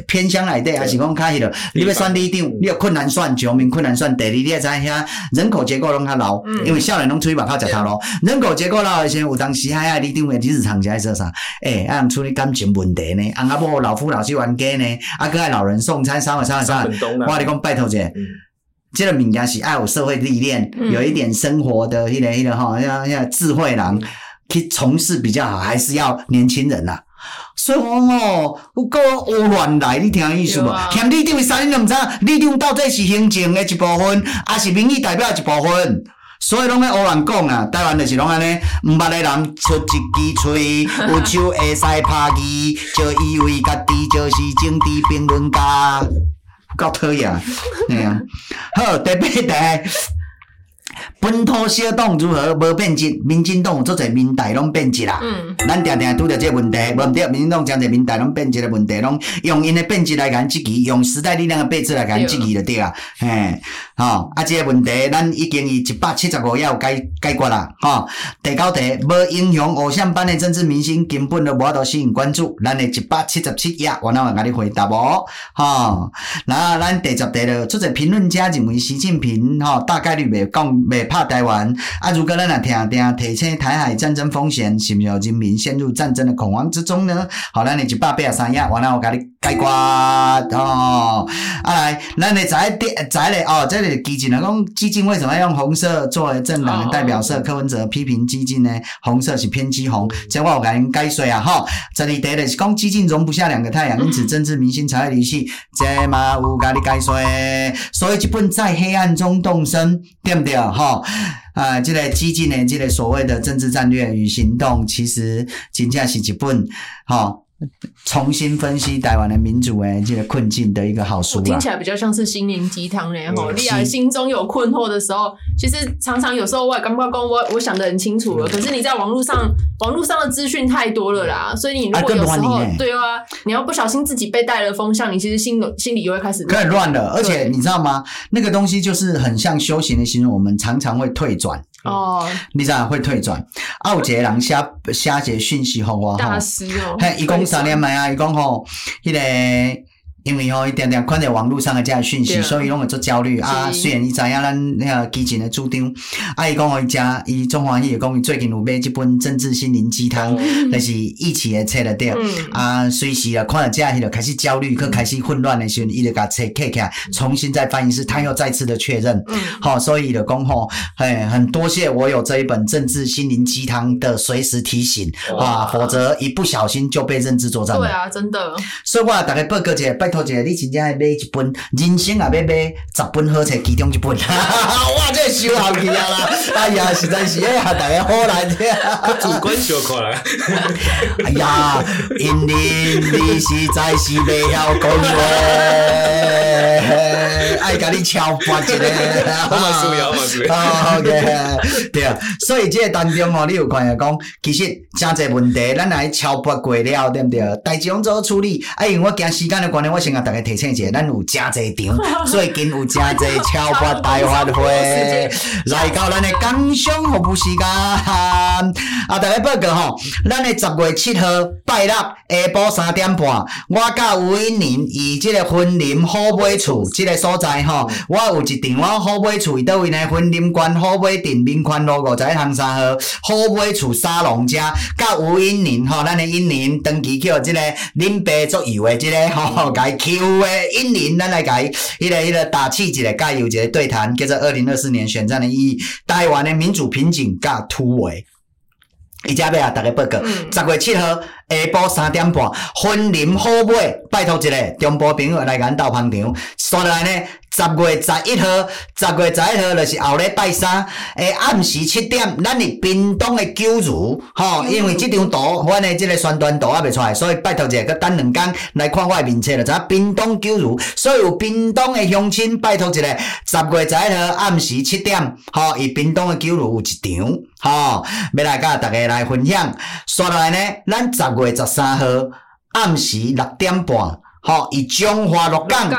偏乡内底，还是讲较迄落，你要选里长，你要困难选，上面困难选。第二，你也知影人口结构拢较老，因为少年拢出去外口食头路，人口结构老的时候，有当时海啊，里长诶，日常在做啥？诶，啊，处理。感情问题呢？啊，阿婆老夫老妻冤家呢？啊，搁爱老人送餐，啥物啥物啥物？我你讲拜托者，嗯、这个物件是爱有社会历练，嗯、有一点生活的迄个迄个吼，像像智慧人去从事比较好，还是要年轻人呐、啊？所以讲哦，有够乌乱来，你听意思无？听里长啥你都毋知，里长到底是行政的一部分，还是民意代表的一部分？所以拢咧胡乱讲啊，台湾就是拢安尼，毋捌诶人出一支喙，有手会使拍字，就以为家己就是政治评论家，够讨厌，哎呀，好，第八题。本土小党如何无变质？民进党有做侪民代拢变质啦。嗯，咱定定拄着这个问题，无毋对，民进党将侪民代拢变质的问题，拢用因的变质来甲咱质疑，用时代力量的变质来甲咱质疑就对啊。嘿，吼，啊，这个问题咱已经以一百七十五页有解解决啦。吼，第九题，无英雄偶像班的政治明星根本都无法度吸引关注，咱的一百七十七页，我哪会甲你回答无？吼，那咱第十题了，做者评论家认为习近平吼大概率袂讲袂怕台湾啊！如果咱若听听提醒台海战争风险，是毋是人民陷入战争的恐慌之中呢？好，咱诶一百八十三页，完了我甲你解决哦。啊来，咱诶在电在嘞哦，这里基进来讲，基进为什么要用红色作为政党的代表色？柯文哲批评基进呢，红色是偏激红，这我有甲恁解说啊哈。这里第一是讲基进容不下两个太阳，因此政治明星才会离去，这嘛有甲你解说。所以基本在黑暗中动身，对不对哈？啊，这个激进的这个所谓的政治战略与行动，其实真正是一本哈。重新分析台湾的民主诶，这个困境的一个好书，听起来比较像是心灵鸡汤嘞吼。你啊，心中有困惑的时候，其实常常有时候我也刚刚讲，我我想的很清楚了，可是你在网络上，网络上的资讯太多了啦，所以你如果有时候对啊，你要不小心自己被带了风向，你其实心心里又会开始更乱了。而且你知道吗？那个东西就是很像修行的形容，我们常常会退转。哦，你知道会退转？啊，有一个人写写一个讯息给我，大师哦，嘿，伊讲三年来啊，伊讲吼，迄个。因为吼，一点点看在网络上的这样讯息，所以拢会做焦虑啊。虽然伊知影咱那个基金的主张，啊，伊讲吼伊食伊中华伊讲伊最近有买一本政治心灵鸡汤，那是一起的册了对。啊，随时啊看到这样，伊就开始焦虑，佮开始混乱的时候，伊就甲册开起来，重新再翻译，是他又再次的确认。好，所以就讲吼，嘿，很多谢我有这一本政治心灵鸡汤的随时提醒啊，否则一不小心就被认知作战了。对啊，真的。所以我大概报告一下，拜。你真正要买一本，人生也要买十本好册，其中一本。哇，这收好去啊啦！哎呀，实在是哎呀，大家好难听。主观小看啦。哎呀，因你你实在是未晓讲话，爱甲你敲发一个。好嘛，输了，好嘛，输了。好，OK，对啊。所以这个当中哦，你有看下讲，其实真侪问题，咱来敲发过了，对不对？代志拢做处理。哎，因为我惊时间的关系，我先。甲！大家提醒一下，咱有诚侪场，最近有诚侪超发大发会来到咱的工商服务时间。啊，大家报告吼，咱的十月七号拜六下晡三点半，我甲吴英林以即个婚林好买厝即个所在吼，我有一场我好买厝，伫叨位呢？婚林县好买镇民权路五十一巷三号好买厝沙龙家，甲吴英林吼，咱的英林登记叫即个林北作友的这个吼，该。Q 诶，一年咱来甲伊，迄个迄个打气一个加油一个对谈，叫做二零二四年选战的意义，台湾的民主瓶颈甲突围。伊只要啊，大家报告，十、嗯、月七号下晡三点半，分林好尾，拜托一个中部朋友来咱斗捧场，所来呢。十月十一号，十月十一号就是后礼拜三，诶暗时七点，咱伫屏东的九如，吼，因为这张图，阮的即个宣传图还未出来，所以拜托一下，搁等两天来看我的面册了，知影屏东九如，所有屏东的乡亲，拜托一下，十月十一号暗时七点，吼，伊屏东的九如有一场，吼，要来甲大家来分享。刷来呢，咱十月十三号暗时六点半。吼，以中华鹿港，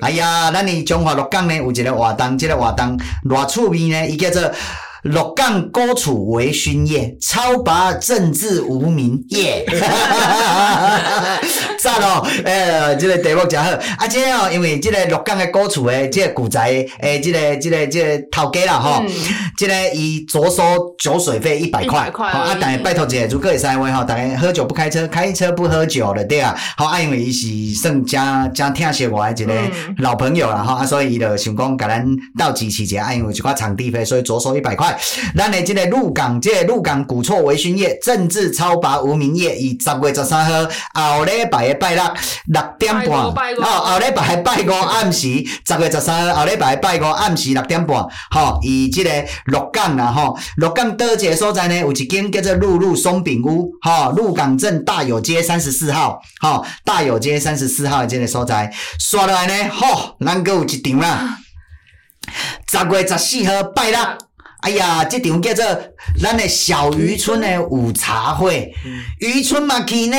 哎呀，咱以中华鹿港呢有一个活动，这个活动偌趣味呢，伊叫做鹿港高处微醺夜，超拔政治无名夜。赞哦，诶、欸，这个题目真好。啊，这哦，因为这个鹿港的古厝的这个古宅，诶，这个这个这个头家啦，吼、嗯，这个伊酌收酒水费一百块，好啊，但是拜托一下，如果会使话吼，大家喝酒不开车，开车不喝酒的对啊。好啊，因为伊是算真真疼惜我的一个老朋友啦，哈、嗯，啊，所以伊就想讲，甲咱斗支持一下，啊，因为一块场地费，所以酌收一百块。咱的这个鹿港，这个鹿港古厝维醺夜，政治超拔无名夜，以十月十三号后礼拜。拜六六点半，哦，后礼拜拜五暗时，十月十三号后礼拜拜五暗时六点半，吼，以即个鹿港啦，吼，鹿港倒一个所在呢，有一间叫做露露松饼屋，吼，鹿港镇大有街三十四号，吼，大有街三十四号的这个所在，刷来呢，吼，咱阁有一场啦，十月十四号拜六。哎呀，这场叫做咱的小渔村的午茶会，渔村嘛去呢？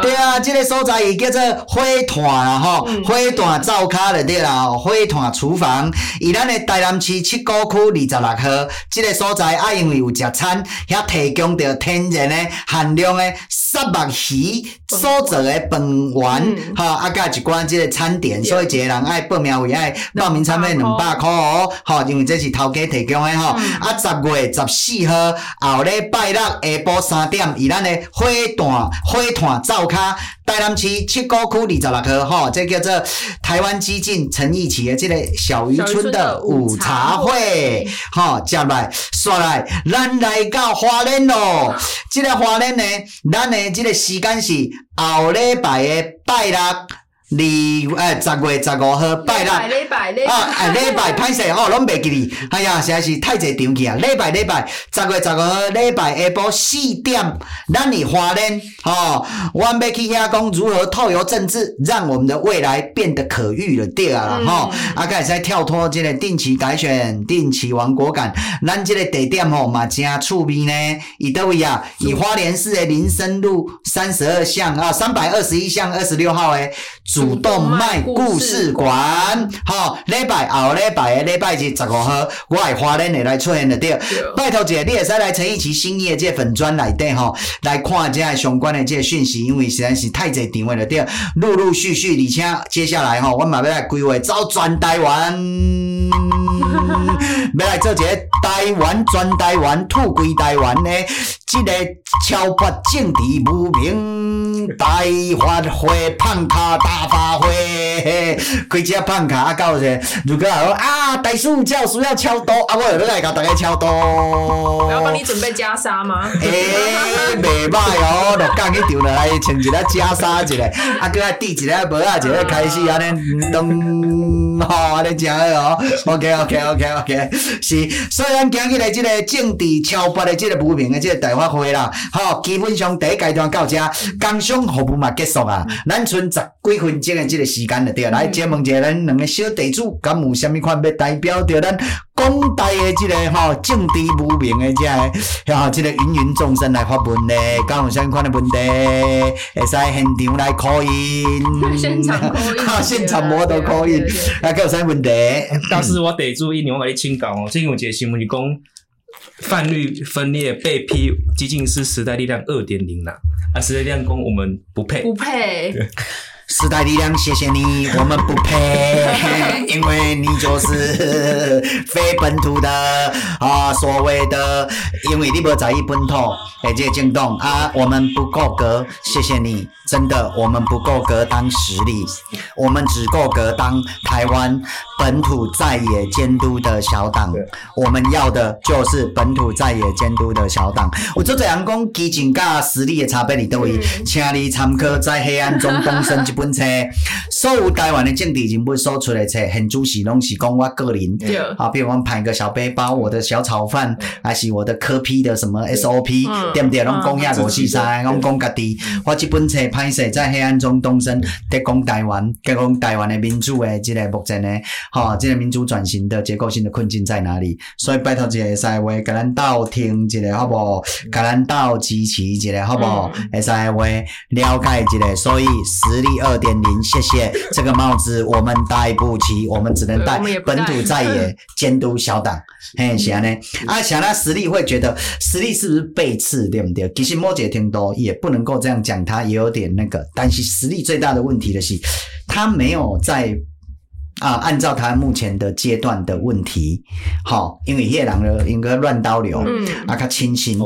对啊，这个所在伊叫做火炭啦，吼，火炭灶脚就对啦，火炭厨房，以咱的台南市七股区二十六号这个所在，啊，因为有食餐，遐提供着天然的含量的沙目鱼所做的饭丸，哈，啊，加一罐这个餐点，所以一个人爱报名为爱报名餐费两百块。哦，吼，因为这是头家提供的。吼，啊，十月十四号后礼拜六下晡三点，以咱的花坛花坛灶卡，台南市七股区二十六号，吼，这叫做台湾激进陈义奇的这个小渔村的午茶会，吼，接来刷来，咱来到花莲咯，这个花莲呢，咱的这个时间是后礼拜的拜六。二诶，十月十五号拜六，啊，礼拜礼拜 歹势哦，拢袂记哩。哎呀，实在是太侪场去啊！礼拜礼拜，十月十五号礼拜下晡四点，咱伫花莲，吼，我们要去遐讲如何透由政治，让我们的未来变得可遇了，对啊啦，吼、嗯，啊，开始跳脱即个定期改选、定期王国感，咱即个地点吼嘛真趣味呢。伊倒位啊？以花莲市的林森路三十二巷啊，三百二十一巷二十六号诶。主动脉故事馆，好，礼拜后礼拜的礼拜日十五号，我会花莲的来出现的对。拜托姐，你也使来陈奕奇新业这粉砖内底吼，来看这样相关的这个讯息，因为实在是太侪场位了对。陆陆续续，而且接下来吼，我嘛要来规划走全台湾，要来做一个台湾全台湾土归台湾的这个超拔政治无名，台发挥胖卡大发挥，开只胖卡啊！到者如果说啊，大树教书要敲刀啊，我有来甲大家敲刀。我要帮你准备袈裟吗？诶、欸，袂歹哦，就讲去场来穿一个袈裟一个，啊，搁啊戴一个帽仔，一个开始安尼咚，吼，安尼真好哦。OK，OK，OK，OK，是。所以咱今日来这个政治超拔的即个无名的即个大发会啦，吼，基本上第一阶段到这，工商服务嘛结束啊，咱剩十几分钟的即个时间就对了。来，借问一下咱两个小地主，敢有啥物款要代表着咱广大的这个吼政治无名的即个，吼，即个芸芸众生来发问呢？敢有啥物款的问题？会使现场来 call in，现场 call in，现场摸都 call in，啊，敢有啥问题？但是我得注意，你我给你请教哦，最近有一个新闻是讲。泛绿分裂被批，激进是时代力量二点零啦。啊，时代力量讲我们不配，不配。时代力量，谢谢你，我们不配，因为你就是非本土的啊，所谓的，因为你不在意本土，而，这个政党啊，我们不够格，谢谢你，真的，我们不够格当实力，我们只够格当台湾本土在野监督的小党，我们要的就是本土在野监督的小党。我做这样讲，基情甲实力的差别你都会，请你参考在黑暗中东升一本。册，所有台湾的政治人物所出的册，很主席拢是讲我个人，啊，比如讲拍个小背包，我的小炒饭，还是我的科批的什么 SOP，对不对？拢讲遐五四三，拢讲家己。我这本册拍摄在黑暗中东升，在讲台湾，在讲台湾的民主的这个目前呢，哈，这个民主转型的结构性的困境在哪里？所以拜托这个赛会，给咱道听一个好不好？给咱道支持一个好不好？会赛会了解一个，所以实力二点零，谢谢 这个帽子我们戴不起，我们只能戴本土在野 监督小党。嘿，是安尼，啊，想他实力会觉得实力是不是背刺，对不对？其实摩羯听多也不能够这样讲，他也有点那个，但是实力最大的问题的是，他没有在。啊，按照他目前的阶段的问题，好，因为叶人了应该乱刀流，嗯，啊，较清新，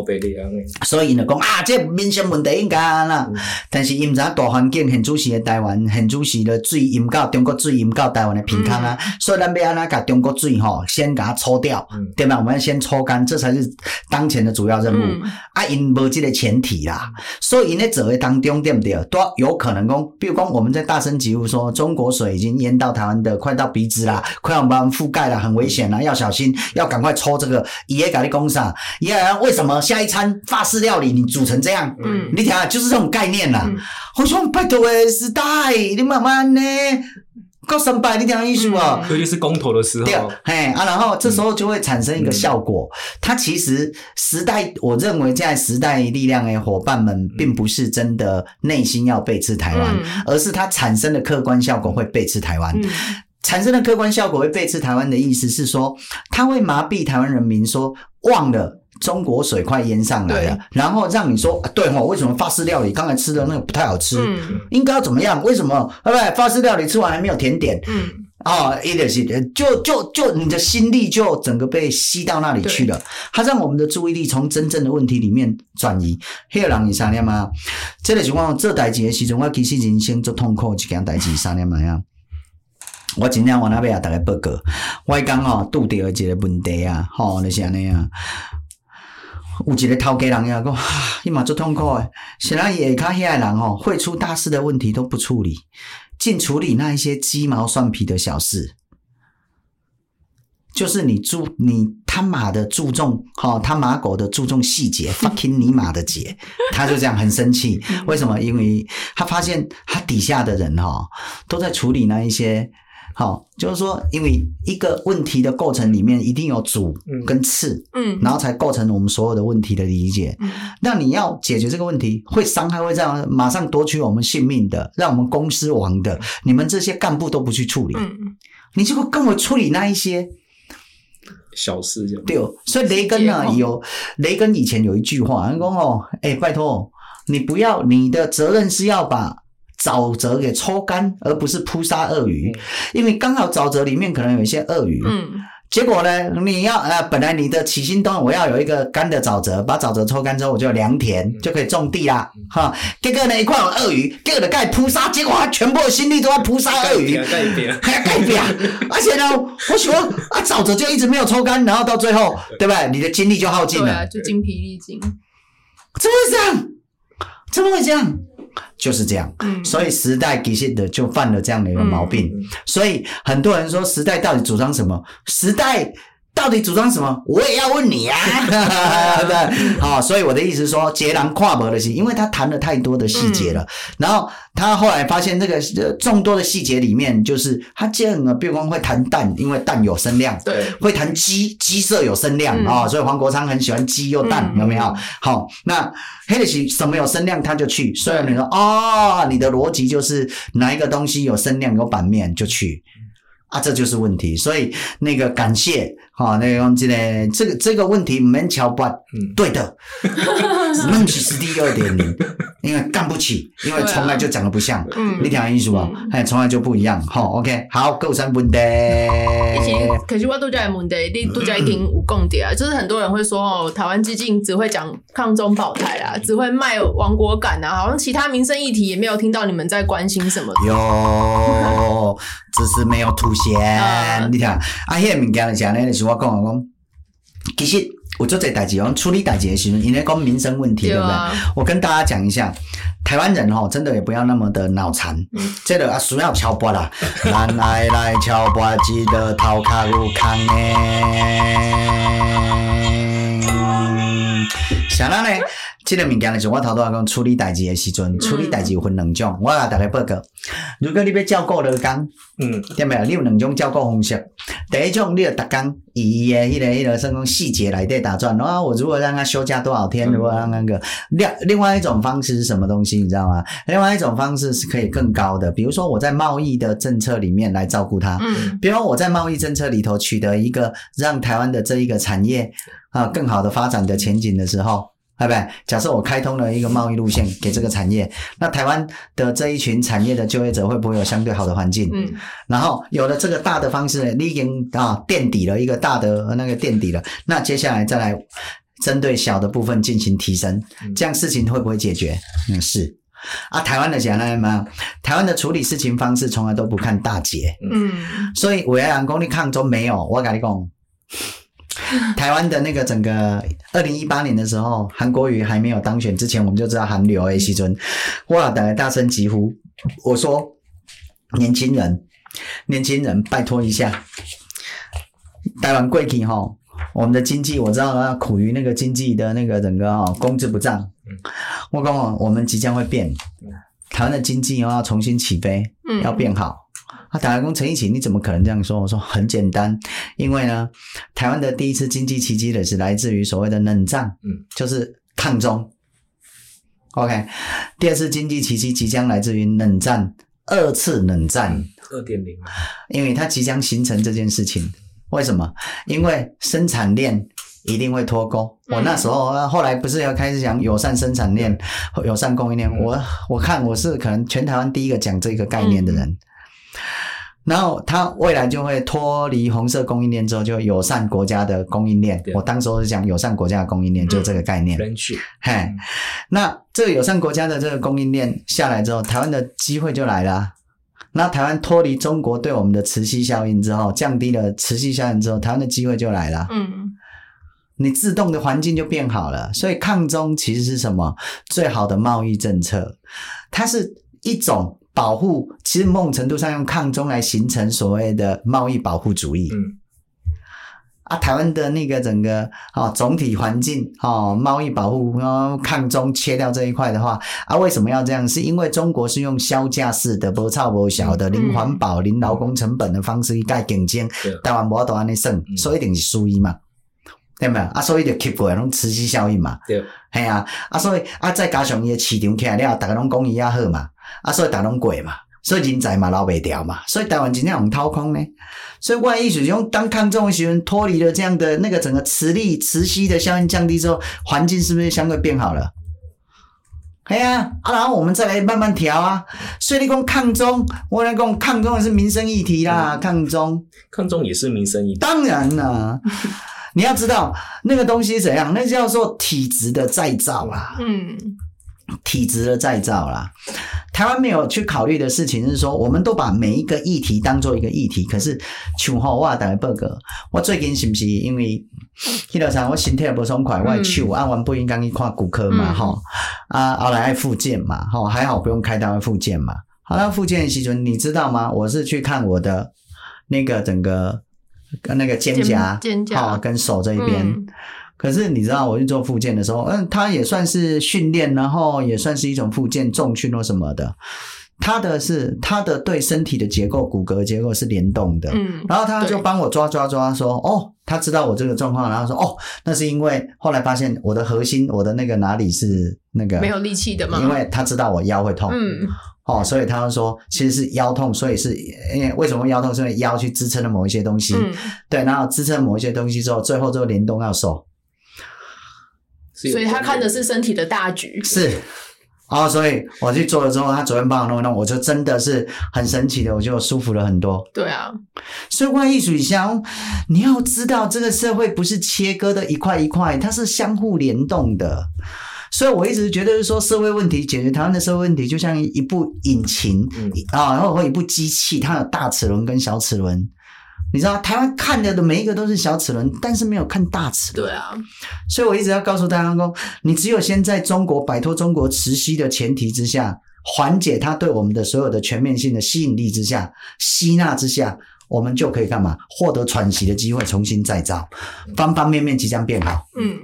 所以呢讲啊，这民生问题应该啦，嗯、但是因咱大环境很主席的台湾，很主席的水淹到中国水淹到台湾的平康啊，嗯、所以咱要安那甲中国水吼，先给它抽掉，嗯、对吧？我们要先抽干，这才是当前的主要任务。嗯、啊，因无这个前提啦，所以因在走的当中，对不对？都有可能讲，比如讲我们在大声疾呼说，中国水已经淹到台湾的。快到鼻子啦，快要把我们覆盖了，很危险啦，要小心，要赶快抽这个。爷爷给你讲啥？爷爷为什么下一餐法式料理你煮成这样？嗯，你听啊，就是这种概念啦。好像拜托诶，时代，你慢慢呢，够三百，你听意思啊？尤其是公投的时候，对，嘿啊，然后这时候就会产生一个效果。嗯、它其实时代，我认为在时代力量的伙伴们，并不是真的内心要背刺台湾，嗯、而是它产生的客观效果会背刺台湾。嗯产生的客观效果会背刺台湾的意思是说，他会麻痹台湾人民，说忘了中国水快淹上来了，然后让你说，啊、对吼，为什么法式料理刚才吃的那个不太好吃？嗯、应该要怎么样？为什么？对不对？法式料理吃完还没有甜点？嗯，啊、哦，一点是就就就你的心力就整个被吸到那里去了，他对让我们的注意力从真正的问题里面转移。黑人你三年吗？这个情况做代志的时候，我其实人生最痛苦一件代志三年嘛呀。我今天我那边也，大家报告。我讲吼，拄到一个问题啊，吼，就是安尼啊。有一个头家人呀，讲，伊嘛足痛苦诶。显然也看遐个人吼，会出大事的问题都不处理，净处理那一些鸡毛蒜皮的小事。就是你注你他妈的注重，哈，他妈狗的注重细节，fucking 你妈的节，他就这样很生气。为什么？因为他发现他底下的人哈，都在处理那一些。好，就是说，因为一个问题的构成里面一定有主跟次，嗯，然后才构成我们所有的问题的理解。嗯，那你要解决这个问题，会伤害，会这样马上夺取我们性命的，让我们公司亡的，你们这些干部都不去处理，嗯，你就会跟我处理那一些小事，对哦。所以雷根呢，有雷根以前有一句话，他说哦，哎，拜托你不要，你的责任是要把。沼泽给抽干，而不是扑杀鳄鱼，嗯、因为刚好沼泽里面可能有一些鳄鱼。嗯，结果呢，你要呃，本来你的起心动念，我要有一个干的沼泽，把沼泽抽干之后，我就有良田，嗯、就可以种地啦。哈，结果呢，一块有鳄鱼，结果的盖扑杀，结果他全部的心力都在扑杀鳄鱼，盖边，还要盖边，而且呢，我喜欢啊，沼泽就一直没有抽干，然后到最后，对不对？你的精力就耗尽了，对啊，就精疲力尽。怎么会这样？怎么会这样？就是这样，嗯、所以时代其实的就犯了这样的一个毛病。嗯、所以很多人说时代到底主张什么？时代。到底主张什么？我也要问你啊！对，好，所以我的意思是说，截然跨博的戏，因为他谈了太多的细节了。嗯、然后他后来发现，这个众多的细节里面，就是他这样啊，比如说会谈蛋，因为蛋有声量；对，会谈鸡，鸡舍有声量啊、嗯哦。所以黄国昌很喜欢鸡又蛋，嗯、有没有？好，那黑的是什么有声量他就去。虽然你说哦，你的逻辑就是哪一个东西有声量有版面就去。啊，这就是问题，所以那个感谢哈，那个用这个这个这个问题没桥不，嗯，对的，弄起是第二点零，因为干不起，因为从来就长得不像，嗯，你听意思吧？哎，从来就不一样，好，OK，好，够三问题。以前可是我都在问题，你都在听有共点啊，就是很多人会说哦，台湾基进只会讲抗中保台啊，只会卖亡国感啊，好像其他民生议题也没有听到你们在关心什么。有，只是没有凸显。Uh, 你看，啊，迄个物件是安尼，就是我讲的讲，其实有做这代志，讲处理代志的时候，因为讲民生问题，对不对？我跟大家讲一下，台湾人哈，真的也不要那么的脑残。嗯，这个啊需要敲拨啦，咱来来敲拨，记得头壳有空诶。啥啦呢？这个物件就是我头拄仔讲处理代志的时阵，处理代志有分两种。我甲大家报告，如果你要照顾老工，嗯，对不对？你有两种照顾方式。第一种，你要逐工以伊的迄个、迄个，算讲细节来对打转。啊，我如果让他休假多少天，如果让那个另另外一种方式是什么东西，你知道吗？另外一种方式是可以更高的，比如说我在贸易的政策里面来照顾他，嗯，比如说我在贸易政策里头取得一个让台湾的这一个产业啊更好的发展的前景的时候。对不对？假设我开通了一个贸易路线给这个产业，那台湾的这一群产业的就业者会不会有相对好的环境？嗯，然后有了这个大的方式，你已经啊垫底了一个大的那个垫底了，那接下来再来针对小的部分进行提升，这样事情会不会解决？嗯，是。啊，台湾的讲呢嘛，台湾的处理事情方式从来都不看大节，嗯，所以我要讲功力抗中没有，我跟你讲。台湾的那个整个二零一八年的时候，韩国瑜还没有当选之前，我们就知道韩流的时阵，哇，大家大声疾呼，我说年轻人，年轻人，拜托一下，台湾贵体哈，我们的经济我知道要苦于那个经济的那个整个哈工资不涨，我讲我们即将会变，台湾的经济要重新起飞，要变好。啊，打工陈奕迅，你怎么可能这样说？我说很简单，因为呢，台湾的第一次经济奇迹的是来自于所谓的冷战，嗯，就是抗中。OK，第二次经济奇迹即将来自于冷战，二次冷战，二点零，因为它即将形成这件事情。为什么？因为生产链一定会脱钩。嗯、我那时候后来不是要开始讲友善生产链、友善供应链？嗯、我我看我是可能全台湾第一个讲这个概念的人。嗯然后它未来就会脱离红色供应链之后，就友善国家的供应链。我当时是讲友善国家的供应链，就这个概念。嘿，那这个友善国家的这个供应链下来之后，台湾的机会就来了。那台湾脱离中国对我们的磁吸效应之后，降低了磁吸效应之后，台湾的机会就来了。嗯，你自动的环境就变好了。所以抗中其实是什么？最好的贸易政策，它是一种。保护其实某种程度上用抗中来形成所谓的贸易保护主义。嗯，啊，台湾的那个整个啊总体环境啊贸易保护，然后抗中切掉这一块的话，啊，为什么要这样？是因为中国是用削价式的不臭不小的零环保、零劳工成本的方式去盖竞争，台湾无都安尼算，所以一定是输伊嘛，对没有？啊，所以就 keep 过来拢磁吸效应嘛，对，系啊，啊，所以啊再加上伊个市场起来了，大家拢讲伊也好嘛。啊，所以大拢过嘛，所以人才嘛捞袂掉嘛，所以台湾真正用掏空呢。所以万一是用当抗中的时候脱离了这样的那个整个磁力磁吸的效应降低之后，环境是不是相对变好了？哎呀，啊，然后我们再来慢慢调啊。所以你讲抗中，我来讲抗中也是民生议题啦，嗯、抗中，抗中也是民生议题。当然啦，你要知道那个东西怎样，那叫做体质的再造啦。嗯。体质的再造啦，台湾没有去考虑的事情是说，我们都把每一个议题当做一个议题。可是，像吼我大概报告，我最近是不是因为迄条啥，我身体也不爽快，我手按完不应该去看骨科嘛，吼、嗯、啊，后来爱复健嘛，吼还好不用开刀复健嘛。好了，复健的时阵，你知道吗？我是去看我的那个整个跟那个肩胛，肩胛跟手这一边。嗯可是你知道，我去做复健的时候，嗯，他也算是训练，然后也算是一种复健重训或什么的。他的是他的对身体的结构、骨骼结构是联动的。嗯，然后他就帮我抓抓抓，说，哦，他知道我这个状况，然后说，哦，那是因为后来发现我的核心，我的那个哪里是那个没有力气的吗？因为他知道我腰会痛，嗯，哦，所以他就说，其实是腰痛，所以是因为为什么腰痛？是因为腰去支撑了某一些东西，嗯，对，然后支撑某一些东西之后，最后就联动要瘦。所以他看的是身体的大局。是，哦，所以我去做了之后，他昨天帮我弄一弄，我就真的是很神奇的，我就舒服了很多。对啊，所以关于艺术箱，你要知道，这个社会不是切割的一块一块，它是相互联动的。所以我一直觉得是说，社会问题解决台湾的社会问题，就像一部引擎嗯啊，然后或一部机器，它有大齿轮跟小齿轮。你知道台湾看的的每一个都是小齿轮，但是没有看大齿轮。对啊，所以我一直要告诉大家说，你只有先在中国摆脱中国磁吸的前提之下，缓解它对我们的所有的全面性的吸引力之下，吸纳之下，我们就可以干嘛？获得喘息的机会，重新再造，方方面面即将变好。嗯。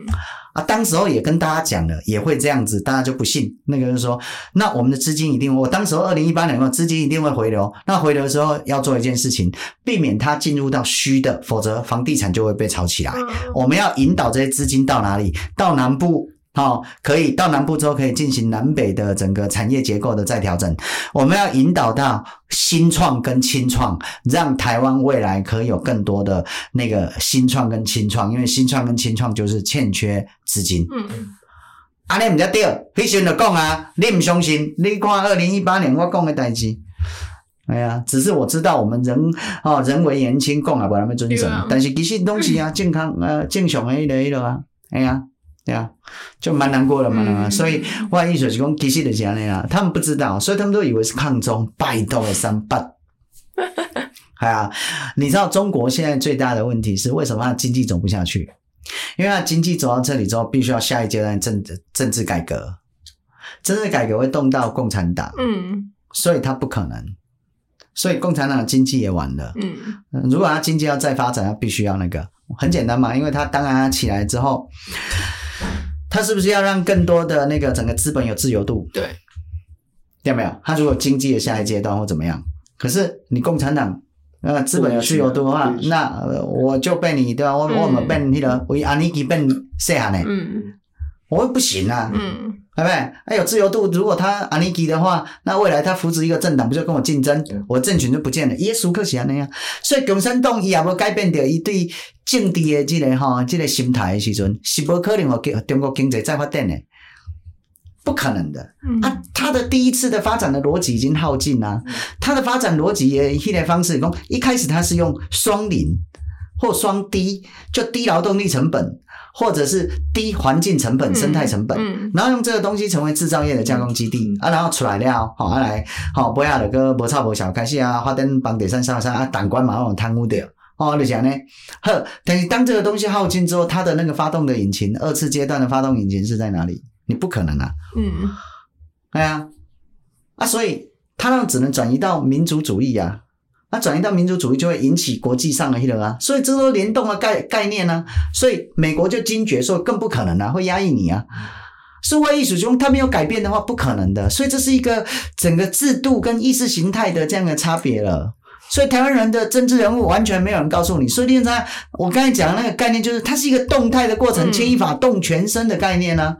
啊，当时候也跟大家讲了，也会这样子，大家就不信。那个人说，那我们的资金一定，我当时候二零一八年，资金一定会回流。那回流的时候要做一件事情，避免它进入到虚的，否则房地产就会被炒起来。我们要引导这些资金到哪里？到南部。好、哦，可以到南部之后，可以进行南北的整个产业结构的再调整。我们要引导到新创跟轻创，让台湾未来可以有更多的那个新创跟轻创，因为新创跟轻创就是欠缺资金。嗯嗯。啊，你唔知对，飞信就讲啊，你唔相信？你看二零一八年我讲的代志，哎呀，只是我知道我们人哦，人为言轻，讲也无那么准绳，但是其实东西啊，健康呃正常的迄个迄个啊，哎呀。对啊，就蛮难过的嘛，嗯、所以外艺术是讲其实就是这样啊，他们不知道，所以他们都以为是抗中拜托了三八。哎呀，你知道中国现在最大的问题是为什么它经济走不下去？因为它经济走到这里之后，必须要下一阶段政治政治改革，政治改革会动到共产党，嗯，所以它不可能，所以共产党的经济也完了，嗯，如果它经济要再发展，它必须要那个。很简单嘛，因为它当然它起来之后。他是不是要让更多的那个整个资本有自由度？对，有没有？他如果经济的下一阶段或怎么样？可是你共产党呃资本有自由度的话，那我就被你对吧？我我们被那个为阿尼基被谁喊呢？嗯，我会不行啊。嗯。对不对？还有自由度，如果他阿尼基的话，那未来他扶持一个政党，不就跟我竞争？我政权就不见了。耶稣可是安那样，所以共产党伊也无改变掉伊对政治的这个哈，这个心态的时阵，是不可能哦，中国经济再发展的，不可能的。嗯、啊，他的第一次的发展的逻辑已经耗尽了，他的发展逻辑也现在方式讲，一开始他是用双零或双低，就低劳动力成本。或者是低环境成本、生态成本，然后用这个东西成为制造业的加工基地、嗯、啊，然后出来了，好、啊、来，好不要那个无差无小开始啊，发展房地产上上啊，胆官马上贪污掉，哦，你讲呢？呵，等于当这个东西耗尽之后，它的那个发动的引擎，二次阶段的发动引擎是在哪里？你不可能啊，嗯，对啊，啊，所以它让只能转移到民族主义啊。那转移到民族主义就会引起国际上的一个啊，所以这都联动的概概念呢、啊，所以美国就惊觉说更不可能啊，会压抑你啊。数位艺术中，它没有改变的话，不可能的。所以这是一个整个制度跟意识形态的这样的差别了。所以台湾人的政治人物完全没有人告诉你。所以现在我刚才讲的那个概念，就是它是一个动态的过程，牵一发动全身的概念呢、啊。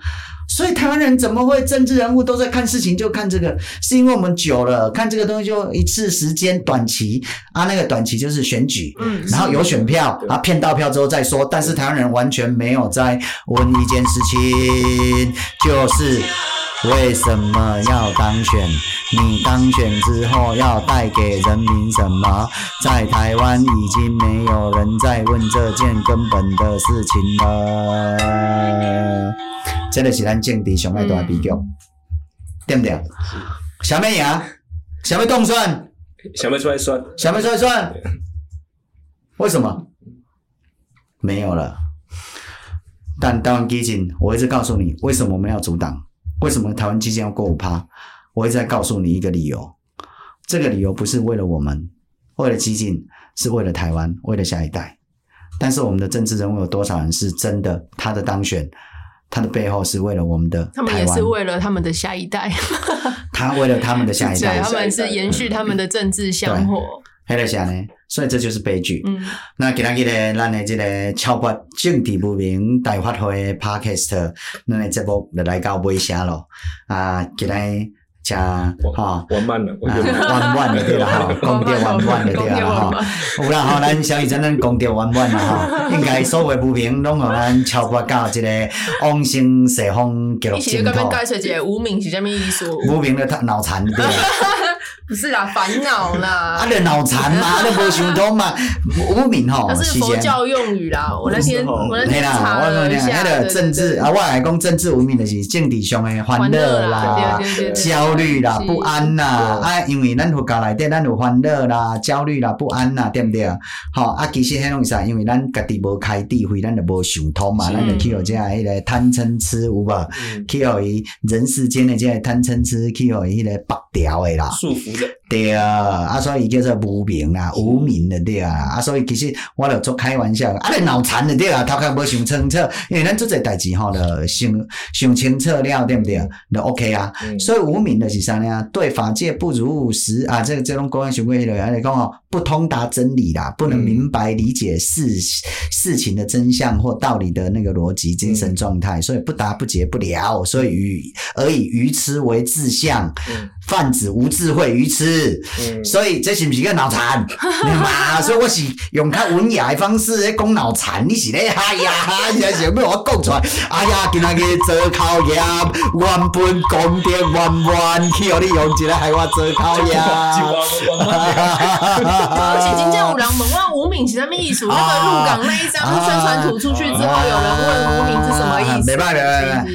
所以台湾人怎么会政治人物都在看事情就看这个？是因为我们久了看这个东西就一次时间短期啊，那个短期就是选举，嗯，然后有选票啊，骗到票之后再说。但是台湾人完全没有在问一件事情，就是为什么要当选？你当选之后要带给人民什么？在台湾已经没有人在问这件根本的事情了。这个是咱政治上爱大比较，嗯、对不对？想要赢，想要动算，想要出来算，想要出来算，对为什么？没有了。但台湾基金，我一直告诉你，为什么我们要阻挡？为什么台湾基金要过五趴？我一直在告诉你一个理由，这个理由不是为了我们，为了基金，是为了台湾，为了下一代。但是我们的政治人物有多少人是真的？他的当选？他的背后是为了我们的，他们也是为了他们的下一代。他为了他们的下一代，他们是延续他们的政治香火。黑了下呢，所以这就是悲剧。嗯，那今天的咱的这个超拔政治不明大发会 Podcast，咱的节目就来到尾声了。啊，今天。加哈，玩慢了，玩慢了 对了哈，讲掉玩慢了对了哈，有啦哈，咱小雨真咱讲掉玩慢了哈，应该所谓不平拢互咱超过到一个往生西方纪录净土。一起跟介绍一下无名是啥物意思？无名的脑残对。不是啦，烦恼啦。啊，你脑残嘛，啊，你无想通嘛？无名吼，那是佛教用语啦。我那天我那天查了一下，那个政治啊，我来讲政治无名就是政治上的欢乐啦、焦虑啦、不安啦。啊，因为咱佛教内底咱有欢乐啦、焦虑啦、不安啦，对不对？吼啊，其实迄种啥，因为咱家己无开智慧，咱就无想通嘛，咱就去互这迄个贪嗔痴有无？去互伊人世间的这个贪嗔痴，去互伊迄个白掉的啦，束缚的。对啊，啊，所以叫做无名啊，无名的对啊，啊，所以其实我着做开玩笑，啊，你脑残的对啊，头壳无想清楚，因为咱做这代志吼，着想想清楚了，对不对？就 OK 啊。嗯、所以无名的是啥呢？对法界不如实啊，这个这种公安学会的来讲哦，不通达真理啦，不能明白理解事、嗯、事情的真相或道理的那个逻辑精神状态，嗯、所以不达不解不了，所以愚而以愚痴为志向，嗯、泛指无智慧愚痴。嗯、所以这是不是个脑残？嘛，所以我是用较文雅的方式来讲脑残。你是咧？哎呀，你是想要我讲出来？哎呀，今仔日做考验，原本功德圆圆，去互你用一个害我做考验。而且今天有人问我无名是什么意思？那个鹿港那一张宣传图出去之后，有人问无名是什么意思？没办法，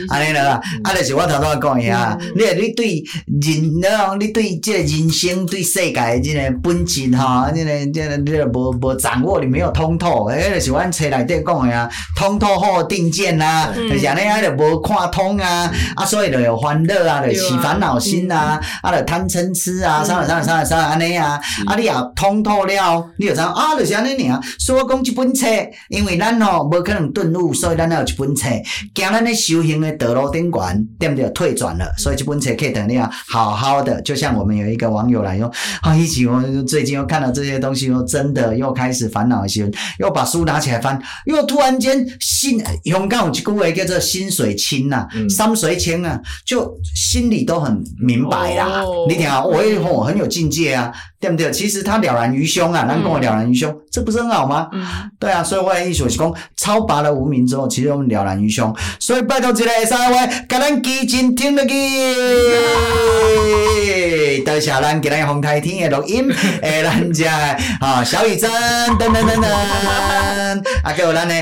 安尼啦，啊，就是我头头讲一下，你你对人，你对这人生。对世界的这个本质哈，这个这个你个无无掌握，你没有通透，诶，就是阮册内底讲的啊，通透后定见呐，就是安尼啊，就无看通啊，啊，所以就有烦恼啊，就起烦恼心啊，啊，就贪嗔痴啊，啥啥啥啥安尼啊，啊，你也通透了，你就知啊，就是安尼尔。所以讲这本册，因为咱吼无可能顿悟，所以咱要有一本册，行咱咧修行的道路顶悬，对不对？退转了，所以这本册可以等你啊，好好的，就像我们有一个网友来。啊！一起我最近又看到这些东西，又真的又开始烦恼一些，又把书拿起来翻，又突然间心，勇敢有一句话叫做心水清呐，山水清啊，就心里都很明白啦。哦、你听啊，我也我很有境界啊，对不对？其实他了然于胸啊，能跟我了然于胸，嗯、这不是很好吗？嗯、对啊，所以我的意思是讲，超拔了无名之后，其实我们了然于胸，所以拜托这个三位，给咱基金听得见，多谢咱给咱。红台天的录音，诶，咱只啊，小雨真等等等等，啊，还有咱呢，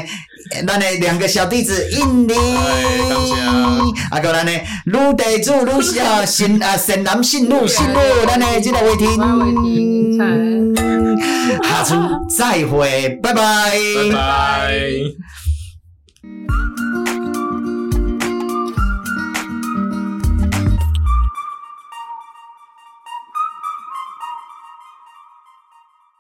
咱的两个小弟子印尼，啊，还有咱的女地主女小新啊，新男新女新女，咱的这个伟霆，下次再会，拜拜，拜拜。